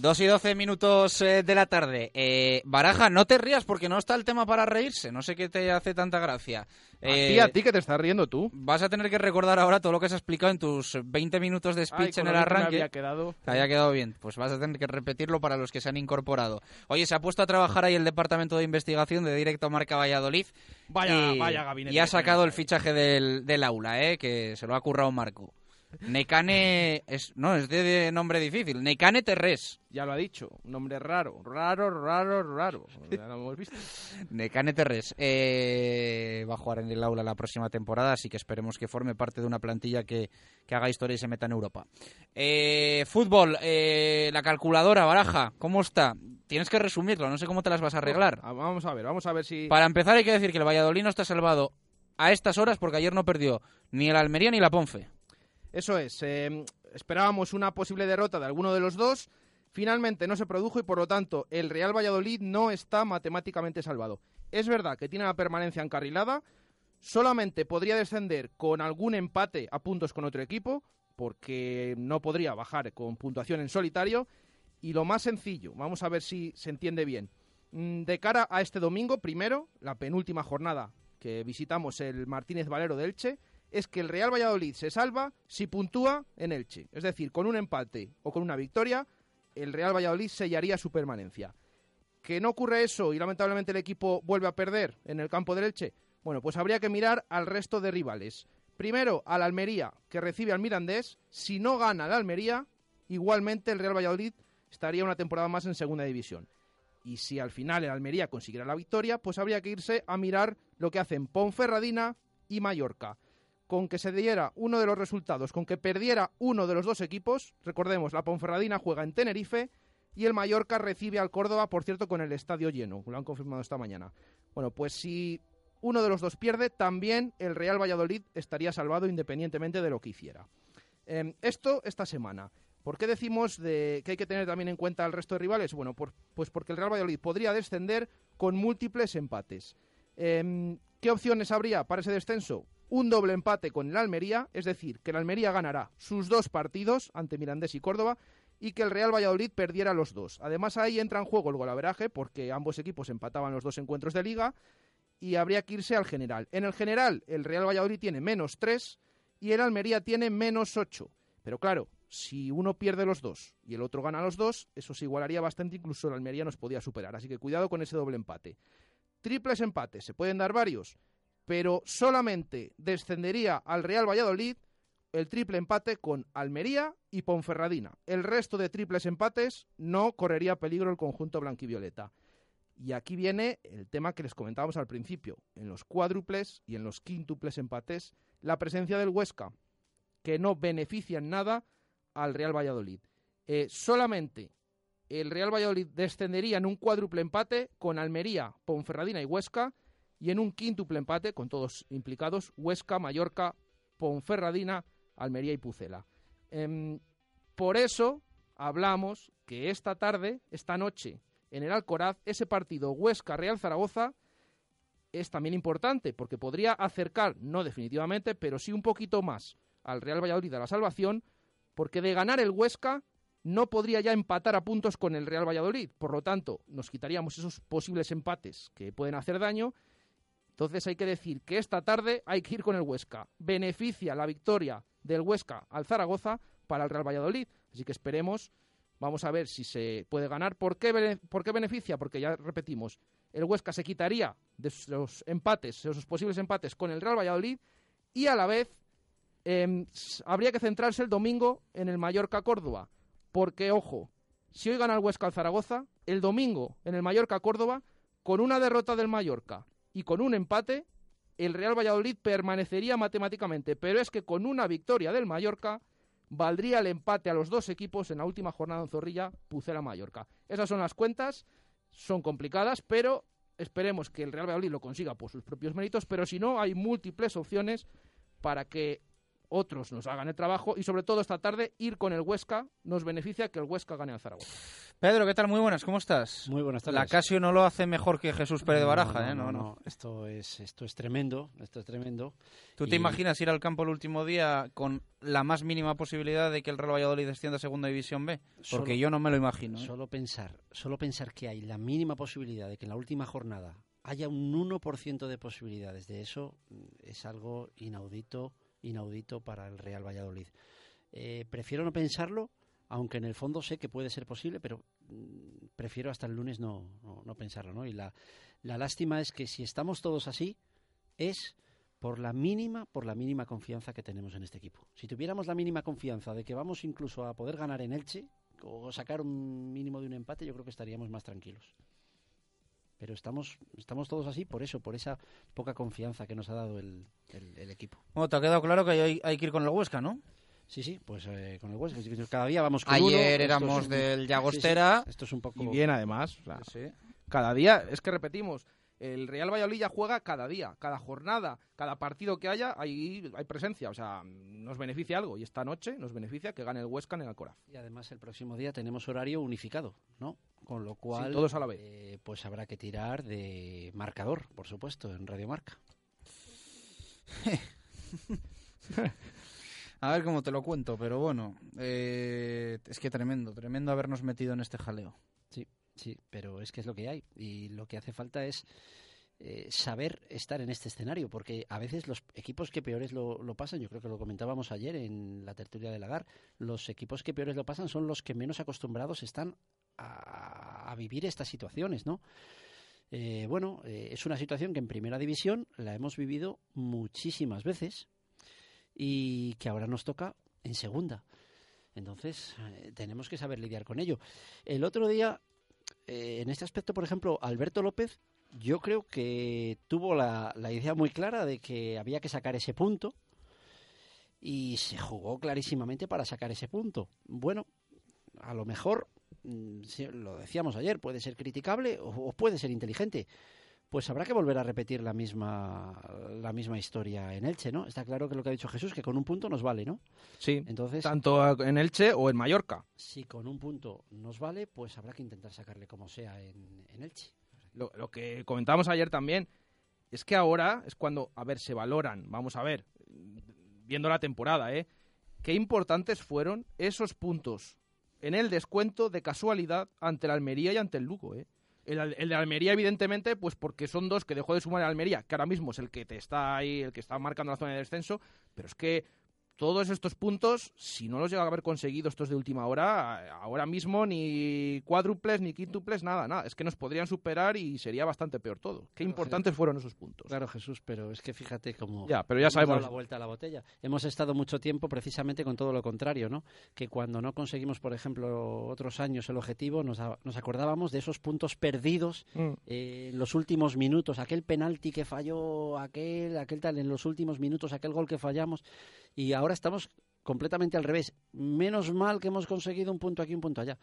Dos y doce minutos eh, de la tarde. Eh, Baraja, no te rías porque no está el tema para reírse. No sé qué te hace tanta gracia. a ti, Eh, a ti que te estás riendo tú. Vas a tener que recordar ahora todo lo que se ha explicado en tus 20 minutos de speech en el que arranque. había quedado. Te haya quedado bien. Pues vas a tener que repetirlo para los que se han incorporado. Oye, se ha puesto a trabajar ahí el departamento de investigación de Directo Marca Valladolid. Vaya- y, vaya gabinete Y ha sacado el fichaje del, del aula, ¿eh? que se lo ha currado Marco. Necane. Es, no, es de, de nombre difícil. Necane Terrés. Ya lo ha dicho. Un nombre raro. Raro, raro, raro. Ya lo hemos visto. Necane Terrés eh, va a jugar en el aula la próxima temporada, así que esperemos que forme parte de una plantilla que, que haga historia y se meta en Europa. Eh, fútbol, eh, la calculadora, baraja, ¿cómo está? Tienes que resumirlo, no sé cómo te las vas a arreglar. Ah, Vamos a ver, vamos a ver si... Para empezar hay que decir que el Valladolid no está salvado a estas horas porque ayer no perdió ni el Almería ni la Ponfe. Eso es. eh, esperábamos una posible derrota de alguno de los dos. Finalmente no se produjo y por lo tanto el Real Valladolid no está matemáticamente salvado. Es verdad que tiene la permanencia encarrilada. Solamente podría descender con algún empate a puntos con otro equipo porque no podría bajar con puntuación en solitario. Y lo más sencillo, vamos a ver si se entiende bien. Mm, De cara a este domingo, primero, la penúltima jornada que visitamos el Martínez Valero de Elche, es que el Real Valladolid se salva si puntúa en Elche. Es decir, con un empate o con una victoria, el Real Valladolid sellaría su permanencia. ¿Que no ocurre eso y lamentablemente el equipo vuelve a perder en el campo del Elche? Bueno, pues habría que mirar al resto de rivales. Primero al Almería, que recibe al Mirandés. Si no gana el Almería, igualmente el Real Valladolid estaría una temporada más en segunda división. Y si al final el Almería consiguiera la victoria, pues habría que irse a mirar lo que hacen Ponferradina y Mallorca. Con que se diera uno de los resultados, con que perdiera uno de los dos equipos, recordemos, la Ponferradina juega en Tenerife y el Mallorca recibe al Córdoba, por cierto, con el estadio lleno. Lo han confirmado esta mañana. Bueno, pues si uno de los dos pierde, también el Real Valladolid estaría salvado independientemente de lo que hiciera. Em, esto esta semana. ¿Por qué decimos de que hay que tener también en cuenta al resto de rivales? Bueno, pues porque el Real Valladolid podría descender con múltiples empates. Em, ¿Qué opciones habría para ese descenso? Un doble empate con el Almería, es decir, que el Almería ganará sus dos partidos ante Mirandés y Córdoba y que el Real Valladolid perdiera los dos. Además ahí entra en juego el golaveraje porque ambos equipos empataban los dos encuentros de liga y habría que irse al general. En el general el Real Valladolid tiene menos tres y el Almería tiene menos ocho. Pero claro, si uno pierde los dos y el otro gana los dos, eso se igualaría bastante, incluso el Almería nos podía superar. Así que cuidado con ese doble empate. Triples empates, se pueden dar varios, pero solamente descendería al Real Valladolid el triple empate con Almería y Ponferradina. El resto de triples empates no correría peligro el conjunto blanquivioleta. Y aquí viene el tema que les comentábamos al principio. En los cuádruples y en los quíntuples empates, la presencia del Huesca, que no beneficia en nada al Real Valladolid. Eh, solamente el Real Valladolid descendería en un cuádruple empate con Almería, Ponferradina y Huesca, y en un quíntuple empate con todos implicados, Huesca, Mallorca, Ponferradina, Almería y Pucela. Em, por eso hablamos que esta tarde, esta noche, en el Alcoraz, ese partido Huesca-Real Zaragoza es también importante porque podría acercar, no definitivamente, pero sí un poquito más al Real Valladolid a la salvación, porque de ganar el Huesca no podría ya empatar a puntos con el Real Valladolid. Por lo tanto, nos quitaríamos esos posibles empates que pueden hacer daño. Entonces hay que decir que esta tarde hay que ir con el Huesca. Beneficia la victoria del Huesca al Zaragoza para el Real Valladolid. Así que esperemos, vamos a ver si se puede ganar. ¿Por qué, ¿Por qué beneficia? Porque ya repetimos, el Huesca se quitaría de esos empates, de esos posibles empates con el Real Valladolid y a la vez Em, habría que centrarse el domingo en el Mallorca-Córdoba, porque, ojo, si hoy gana el Huesca al Zaragoza, el domingo en el Mallorca-Córdoba, con una derrota del Mallorca y con un empate, el Real Valladolid permanecería matemáticamente, pero es que con una victoria del Mallorca valdría el empate a los dos equipos en la última jornada en Zorrilla, Pucela-Mallorca. Esas son las cuentas, son complicadas, pero esperemos que el Real Valladolid lo consiga por sus propios méritos, pero si no, hay múltiples opciones para que otros nos hagan el trabajo y sobre todo esta tarde ir con el Huesca nos beneficia que el Huesca gane al Zaragoza. Pedro, ¿qué tal? Muy buenas, ¿cómo estás? Muy buenas tardes. La Casio no lo hace mejor que Jesús Pérez de Baraja, no, ¿eh? No, no, Esto es, esto es tremendo, esto es tremendo. ¿Tú te imaginas ir al campo el último día con la más mínima posibilidad de que el Real Valladolid descienda a Segunda División B? Porque yo no me lo imagino. ¿eh? Solo pensar, solo pensar que hay la mínima posibilidad de que en la última jornada haya un 1% de posibilidades de eso mm, es algo inaudito inaudito para el Real Valladolid. Eh, prefiero no pensarlo, aunque en el fondo sé que puede ser posible, pero mm, prefiero hasta el lunes no, no, pensarlo. ¿no? Y la, la, lástima es que si estamos todos así, es por la mínima, por la mínima confianza que tenemos en este equipo. Si tuviéramos la mínima confianza de que vamos incluso a poder ganar en Elche o sacar un mínimo de un empate, yo creo que estaríamos más tranquilos pero estamos, estamos todos así por eso, por esa poca confianza que nos ha dado el, el, equipo. Bueno, te ha quedado claro que hay, hay, que ir con el Huesca, ¿no? Sí, sí, pues eh, con el Huesca. Cada día vamos con Ayer éramos del Llagostera. esto es un poco... Y bien, además. Cada día, es que repetimos, el Real Valladolid ya juega cada día, cada jornada, cada partido que haya, hay, hay presencia. O sea, nos beneficia algo. Y esta noche nos beneficia que gane el Huesca en el Alcoraz. Y además el próximo día tenemos horario unificado, ¿no? Con lo cual, todos a la vez. Eh, pues habrá que tirar de marcador, por supuesto, en Radio Marca. a ver cómo te lo cuento, pero bueno, eh, es que tremendo, tremendo habernos metido en este jaleo. Sí, pero es que es lo que hay y lo que hace falta es eh, saber estar en este escenario, porque a veces los equipos que peores lo, lo, pasan, yo creo que lo comentábamos ayer en la tertulia de Lagar, los equipos que peores lo pasan son los que menos acostumbrados están a, vivir estas situaciones, ¿no? Eh, bueno, eh, es una situación que en primera división la hemos vivido muchísimas veces y que ahora nos toca en segunda. Entonces, eh, tenemos que saber lidiar con ello. El otro día, eh, en este aspecto, por ejemplo, Alberto López, yo creo que tuvo la, la idea muy clara de que había que sacar ese punto y se jugó clarísimamente para sacar ese punto. Bueno, a lo mejor, mm, lo decíamos ayer, puede ser criticable o puede ser inteligente. Pues habrá que volver a repetir la misma, la misma historia en Elche, ¿no? Está claro que lo que ha dicho Jesús, que con un punto nos vale, ¿no? Sí, Entonces, tanto en Elche o en Mallorca. si con un punto nos vale, pues habrá que intentar sacarle como sea en, en Elche. Lo, lo que comentábamos ayer también es que ahora es cuando, a ver, se valoran, vamos a ver, viendo la temporada, ¿eh? Qué importantes fueron esos puntos en el descuento de casualidad ante el Almería y ante el Lugo, ¿eh? El, de Almería, evidentemente, pues porque son dos que dejó de sumar el Almería, que ahora mismo es el que te está ahí, el que está marcando la zona de descenso, pero es que todos estos puntos, si no los llega a haber conseguido estos de última hora, ahora mismo ni cuádruples ni quíntuples, nada, nada. Es que nos podrían superar y sería bastante peor todo. Qué importantes fueron esos puntos. Claro, Jesús, pero es que fíjate cómo... Ya, pero ya dado sabemos. la vuelta a la botella. Hemos estado mucho tiempo precisamente con todo lo contrario, ¿no? Que cuando no conseguimos, por ejemplo, otros años el objetivo, nos, a- nos acordábamos de esos puntos perdidos Mm. eh, en los últimos minutos, aquel penalti que falló, aquel, aquel tal, en los últimos minutos, aquel gol que fallamos, y ahora estamos completamente al revés. Menos mal que hemos conseguido un punto aquí, un punto allá.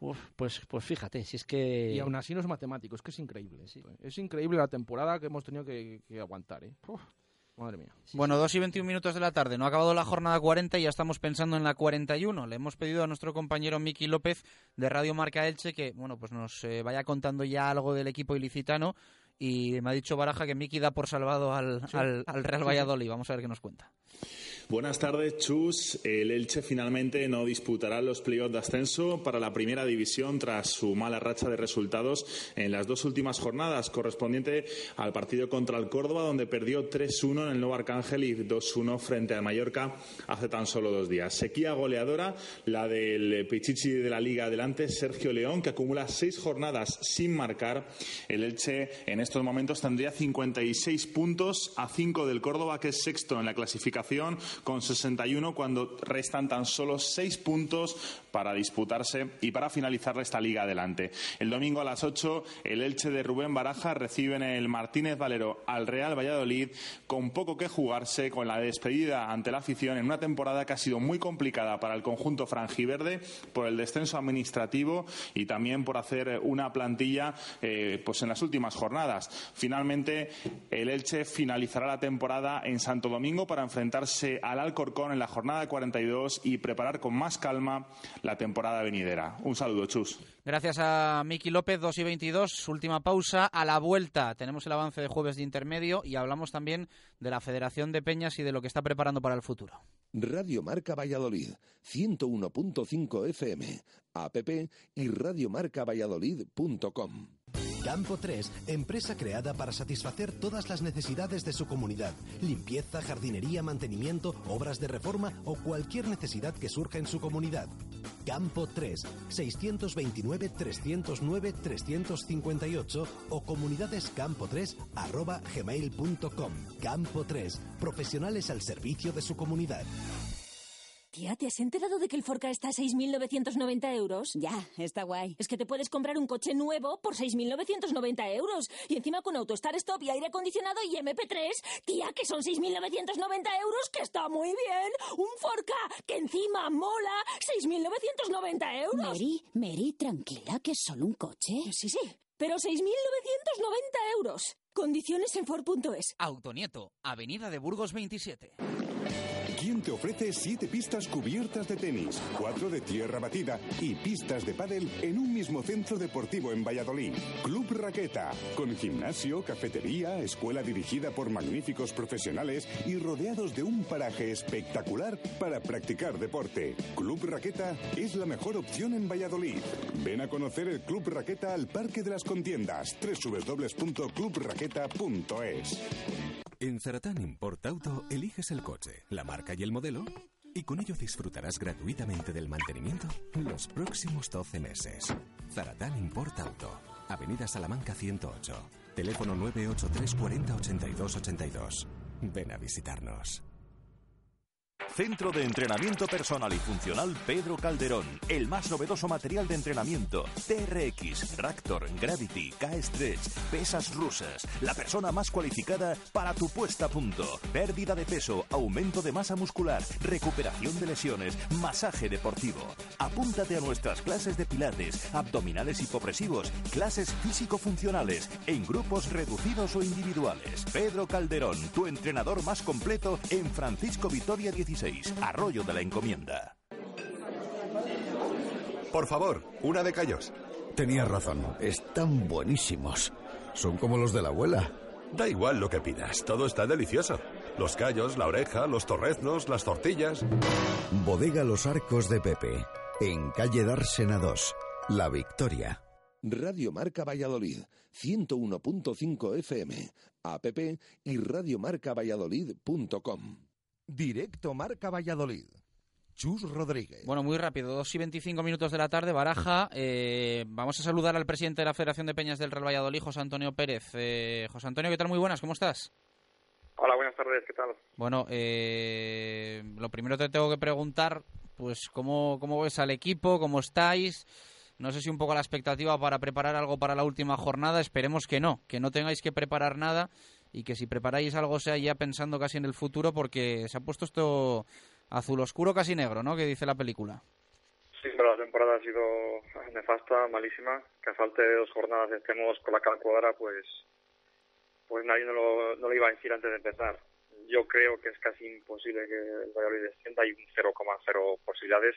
Uf, pues, pues fíjate, si es que... Y aún así no es matemático, es que es increíble. esto, ¿eh? Es increíble la temporada que hemos tenido que, que aguantar, ¿eh? Uf, madre mía. Bueno, 2 y 21 minutos de la tarde. No ha acabado la jornada 40 y ya estamos pensando en la 41. Le hemos pedido a nuestro compañero Miki López de Radio Marca Elche que, bueno, pues nos eh, vaya contando ya algo del equipo ilicitano. Y me ha dicho Baraja que Miki da por salvado al, al- al Real Valladolid. Vamos a ver qué nos cuenta. Buenas tardes, Chus. El Elche finalmente no disputará los playoffs de ascenso para la primera división tras su mala racha de resultados en las dos últimas jornadas, correspondiente al partido contra el Córdoba, donde perdió 3-1 en el Nuevo Arcángel y 2-1 frente al Mallorca hace tan solo dos días. Sequía goleadora, la del Pichichi de la Liga adelante, Sergio León, que acumula seis jornadas sin marcar. El Elche en estos momentos tendría 56 puntos a 5 del Córdoba, que es sexto en la clasificación, con 61 cuando restan tan solo 6 puntos para disputarse y para finalizar esta liga adelante. El domingo a las 8, el Elche de Rubén Baraja recibe en el Martínez Valero al Real Valladolid con poco que jugarse, con la despedida ante la afición en una temporada que ha sido muy complicada para el conjunto franjiverde por el descenso administrativo y también por hacer una plantilla eh, pues en las últimas jornadas. Finalmente, el Elche finalizará la temporada en Santo Domingo para enfrentarse al Alcorcón en la jornada 42 y preparar con más calma la temporada venidera. Un saludo, Chus. Gracias a Miki López, 2 y 22. Última pausa. A la vuelta tenemos el avance de jueves de intermedio y hablamos también de la Federación de Peñas y de lo que está preparando para el futuro. Radio Marca Valladolid, 101.5 FM, app y radiomarcavalladolid.com. Campo 3, empresa creada para satisfacer todas las necesidades de su comunidad. Limpieza, jardinería, mantenimiento, obras de reforma o cualquier necesidad que surja en su comunidad. Campo 3, 629-309-358 o comunidadescampo3 arroba gmail.com. Campo 3, profesionales al servicio de su comunidad. Tía, ¿te has enterado de que el Forca está a 6.990 euros? Ya, está guay. Es que te puedes comprar un coche nuevo por 6.990 euros. Y encima con Autostar Stop y aire acondicionado y MP3. Tía, que son 6.990 euros, que está muy bien. Un Forca, que encima mola. 6.990 euros. Mary, Mary, tranquila, que es solo un coche. Sí, sí. Pero 6.990 euros. Condiciones en Ford.es. Autonieto, Avenida de Burgos 27. ¿Quién te ofrece siete pistas cubiertas de tenis, cuatro de tierra batida y pistas de pádel en un mismo centro deportivo en Valladolid? Club Raqueta, con gimnasio, cafetería, escuela dirigida por magníficos profesionales y rodeados de un paraje espectacular para practicar deporte. Club Raqueta es la mejor opción en Valladolid. Ven a conocer el Club Raqueta al Parque de las Contiendas, www.clubraqueta.es. En Zaratán Import Auto eliges el coche, la marca y el modelo y con ello disfrutarás gratuitamente del mantenimiento los próximos 12 meses. Zaratán Import Auto, Avenida Salamanca 108, teléfono 983 40 82 82. Ven a visitarnos. Centro de Entrenamiento Personal y Funcional Pedro Calderón. El más novedoso material de entrenamiento. TRX, Raptor, Gravity, K-Stretch, pesas rusas. La persona más cualificada para tu puesta a punto. Pérdida de peso, aumento de masa muscular, recuperación de lesiones, masaje deportivo. Apúntate a nuestras clases de pilates, abdominales hipopresivos, clases físico-funcionales, en grupos reducidos o individuales. Pedro Calderón, tu entrenador más completo en Francisco Vitoria 16, Arroyo de la Encomienda. Por favor, una de callos. Tenías razón, están buenísimos. Son como los de la abuela. Da igual lo que pidas, todo está delicioso. Los callos, la oreja, los torreznos, las tortillas. Bodega Los Arcos de Pepe, en calle Dársena 2, La Victoria. Radio Marca Valladolid, 101.5 FM, app y radiomarcavalladolid.com. Directo Marca Valladolid. Chus Rodríguez. Bueno, muy rápido, 2 y 25 minutos de la tarde, Baraja. Eh, vamos a saludar al presidente de la Federación de Peñas del Real Valladolid, José Antonio Pérez. Eh, José Antonio, ¿qué tal? Muy buenas, ¿cómo estás? Hola, buenas tardes, ¿qué tal? Bueno, eh, lo primero te tengo que preguntar, pues, ¿cómo, ¿cómo ves al equipo? ¿Cómo estáis? No sé si un poco la expectativa para preparar algo para la última jornada. Esperemos que no, que no tengáis que preparar nada y que si preparáis algo sea ya pensando casi en el futuro porque se ha puesto esto azul oscuro casi negro, ¿no? Que dice la película. Sí, pero la temporada ha sido nefasta, malísima. Que a falta de dos jornadas estemos con la calculadora, pues pues nadie no lo, no lo iba a decir antes de empezar. Yo creo que es casi imposible que el Valladolid descienda, hay un 0,0 posibilidades.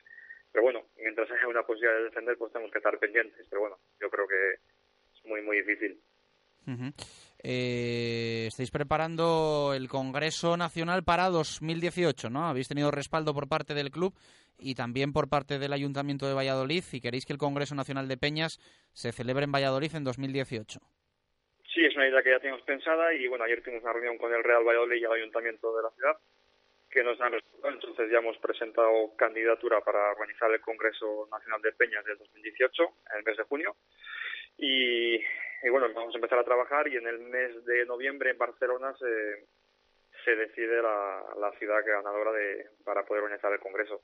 Pero bueno, mientras haya una posibilidad de defender, pues tenemos que estar pendientes. Pero bueno, yo creo que es muy, muy difícil. Eh, estáis preparando el Congreso Nacional para 2018, ¿no? Habéis tenido respaldo por parte del club y también por parte del Ayuntamiento de Valladolid y queréis que el Congreso Nacional de Peñas se celebre en Valladolid en 2018. Sí, es una idea que ya tenemos pensada y bueno, ayer tuvimos una reunión con el Real Valladolid y el Ayuntamiento de la ciudad que nos han respaldado, entonces ya hemos presentado candidatura para organizar el Congreso Nacional de Peñas del 2018, en el mes de junio. Y, y, bueno, vamos a empezar a trabajar y en el mes de noviembre en Barcelona se, se decide la, la ciudad ganadora de, para poder organizar el Congreso.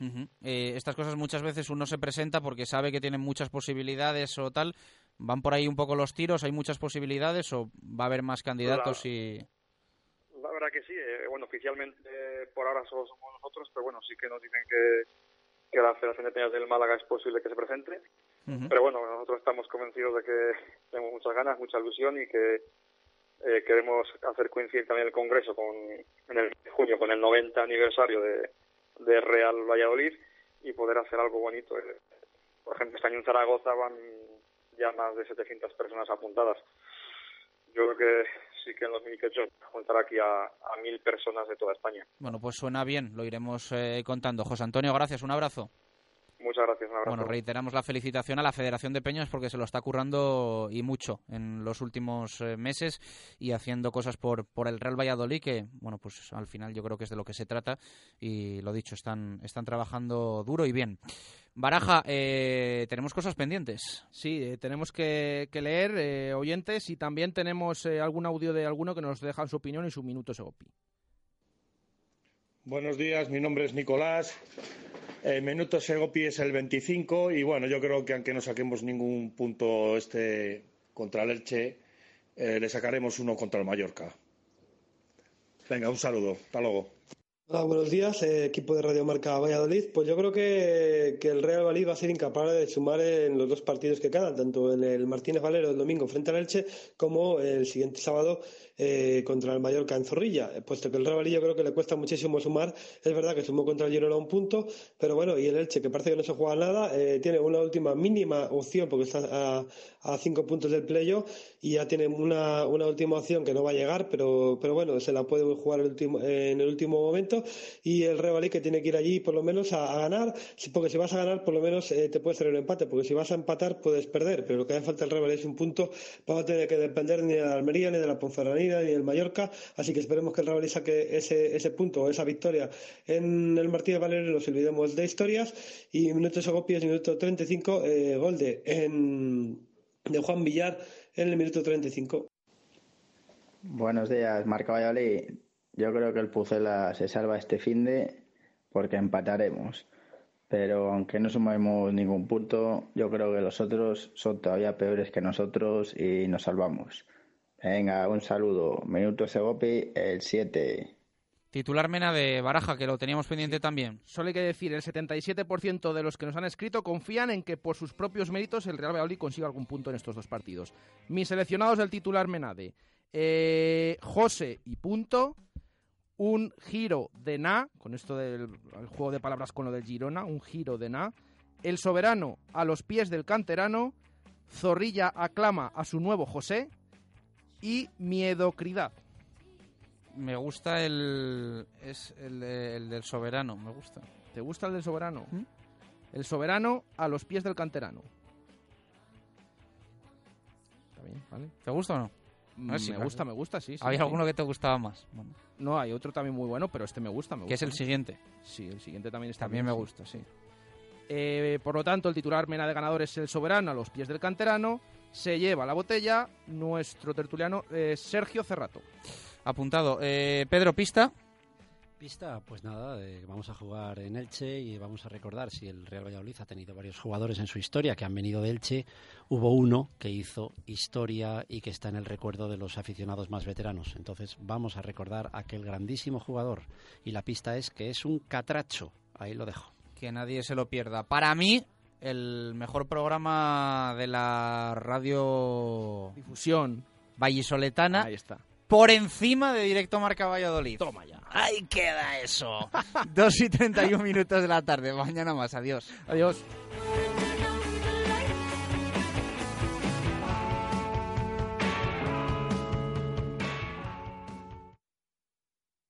Uh -huh. eh, estas cosas muchas veces uno se presenta porque sabe que tienen muchas posibilidades o tal. ¿Van por ahí un poco los tiros? ¿Hay muchas posibilidades o va a haber más candidatos? La, y la verdad que sí. Eh, bueno, oficialmente eh, por ahora solo somos nosotros, pero bueno, sí que nos dicen que, que la Federación de Peñas del Málaga es posible que se presente. Uh -huh. Pero bueno, nosotros estamos convencidos de que tenemos muchas ganas, mucha ilusión y que eh, queremos hacer coincidir también el Congreso con, en el junio con el 90 aniversario de, de Real Valladolid y poder hacer algo bonito. Por ejemplo, este año en Zaragoza van ya más de 700 personas apuntadas. Yo creo que sí que en 2018 juntará aquí a, a mil personas de toda España. Bueno, pues suena bien, lo iremos eh, contando. José Antonio, gracias, un abrazo. Muchas gracias, un abrazo. Bueno, reiteramos la felicitación a la Federación de Peñas porque se lo está currando y mucho en los últimos eh, meses y haciendo cosas por, por el Real Valladolid que, bueno, pues al final yo creo que es de lo que se trata y lo dicho, están, están trabajando duro y bien. Baraja, eh, tenemos cosas pendientes. Sí, eh, tenemos que, que leer eh, oyentes y también tenemos eh, algún audio de alguno que nos deja su opinión y su minuto Segopi. Buenos días, mi nombre es Nicolás. El minuto Segopi es el 25 y bueno, yo creo que aunque no saquemos ningún punto este contra el Elche, eh, le sacaremos uno contra el Mallorca. Venga, un saludo. Hasta luego. Buenos días, eh, equipo de Radio Marca Valladolid. Pues yo creo que, que, el Real Valladolid va a ser incapaz de sumar en los dos partidos que quedan, tanto en el Martínez Valero el domingo frente al Elche como el siguiente sábado eh, contra el Mallorca en Zorrilla, puesto que el Real yo creo que le cuesta muchísimo sumar. Es verdad que sumó contra el Girona un punto, pero bueno, y el Elche, que parece que no se juega nada, eh, tiene una última mínima opción porque está a, cinco puntos del playo y ya tiene una, una, última opción que no va a llegar, pero, pero bueno, se la puede jugar el en el último momento. Y el Real que tiene que ir allí por lo menos a, ganar, porque si vas a ganar, por lo menos eh, te puede hacer un empate, porque si vas a empatar puedes perder, pero lo que hace falta el Real es un punto, va a tener que depender ni de la Almería, ni de la Ponferradina, ni del Mallorca, así que esperemos que el Valladolid saque ese, ese punto esa victoria en el Martínez Valero nos olvidemos de historias. Y minuto Segopi es minuto 35, eh, gol de, en, de Juan Villar en el minuto 35. Buenos días, Marca Valladolid. yo creo que el Pucela se salva este fin de porque empataremos. Pero aunque no sumemos ningún punto, yo creo que los otros son todavía peores que nosotros y nos salvamos. Venga, un saludo. Minuto Segopi, el 7. Titular Mena de Baraja, que lo teníamos pendiente también. Solo hay que decir, el 77% de los que nos han escrito confían en que por sus propios méritos el Real Valladolid consiga algún punto en estos dos partidos. Mis seleccionados del titular Menade, eh, José y punto, un giro de Na, con esto del juego de palabras con lo del Girona, un giro de Na, el soberano a los pies del canterano, Zorrilla aclama a su nuevo José y Miedocridad. Me gusta el, es el, del soberano, me gusta. ¿Te gusta el del soberano? ¿Mm? El soberano a los pies del canterano. Está bien, ¿vale? ¿Te gusta o no? Me gusta, me gusta, sí. ¿Había alguno que te gustaba más? No, hay otro también muy bueno, pero este me gusta. Me ¿Qué es el siguiente? Sí, el siguiente también está También me gusta, sí. Eh, por lo tanto, el titular mena de ganador es el soberano a los pies del canterano. Se lleva la botella nuestro tertuliano eh, Sergio Cerrato. Apuntado. Eh, Pedro Pista. Pista, pues nada, vamos a jugar en Elche y vamos a recordar si el Real Valladolid ha tenido varios jugadores en su historia que han venido de Elche. Hubo uno que hizo historia y que está en el recuerdo de los aficionados más veteranos. Entonces vamos a recordar a aquel grandísimo jugador. Y la pista es que es un catracho. Ahí lo dejo. Que nadie se lo pierda. Para mí, el mejor programa de la radio difusión vallisoletana. Ahí está por encima de Directo Marca Valladolid. Toma ya. Ahí queda eso. 2 y 31 minutos de la tarde. Mañana más. Adiós. Adiós.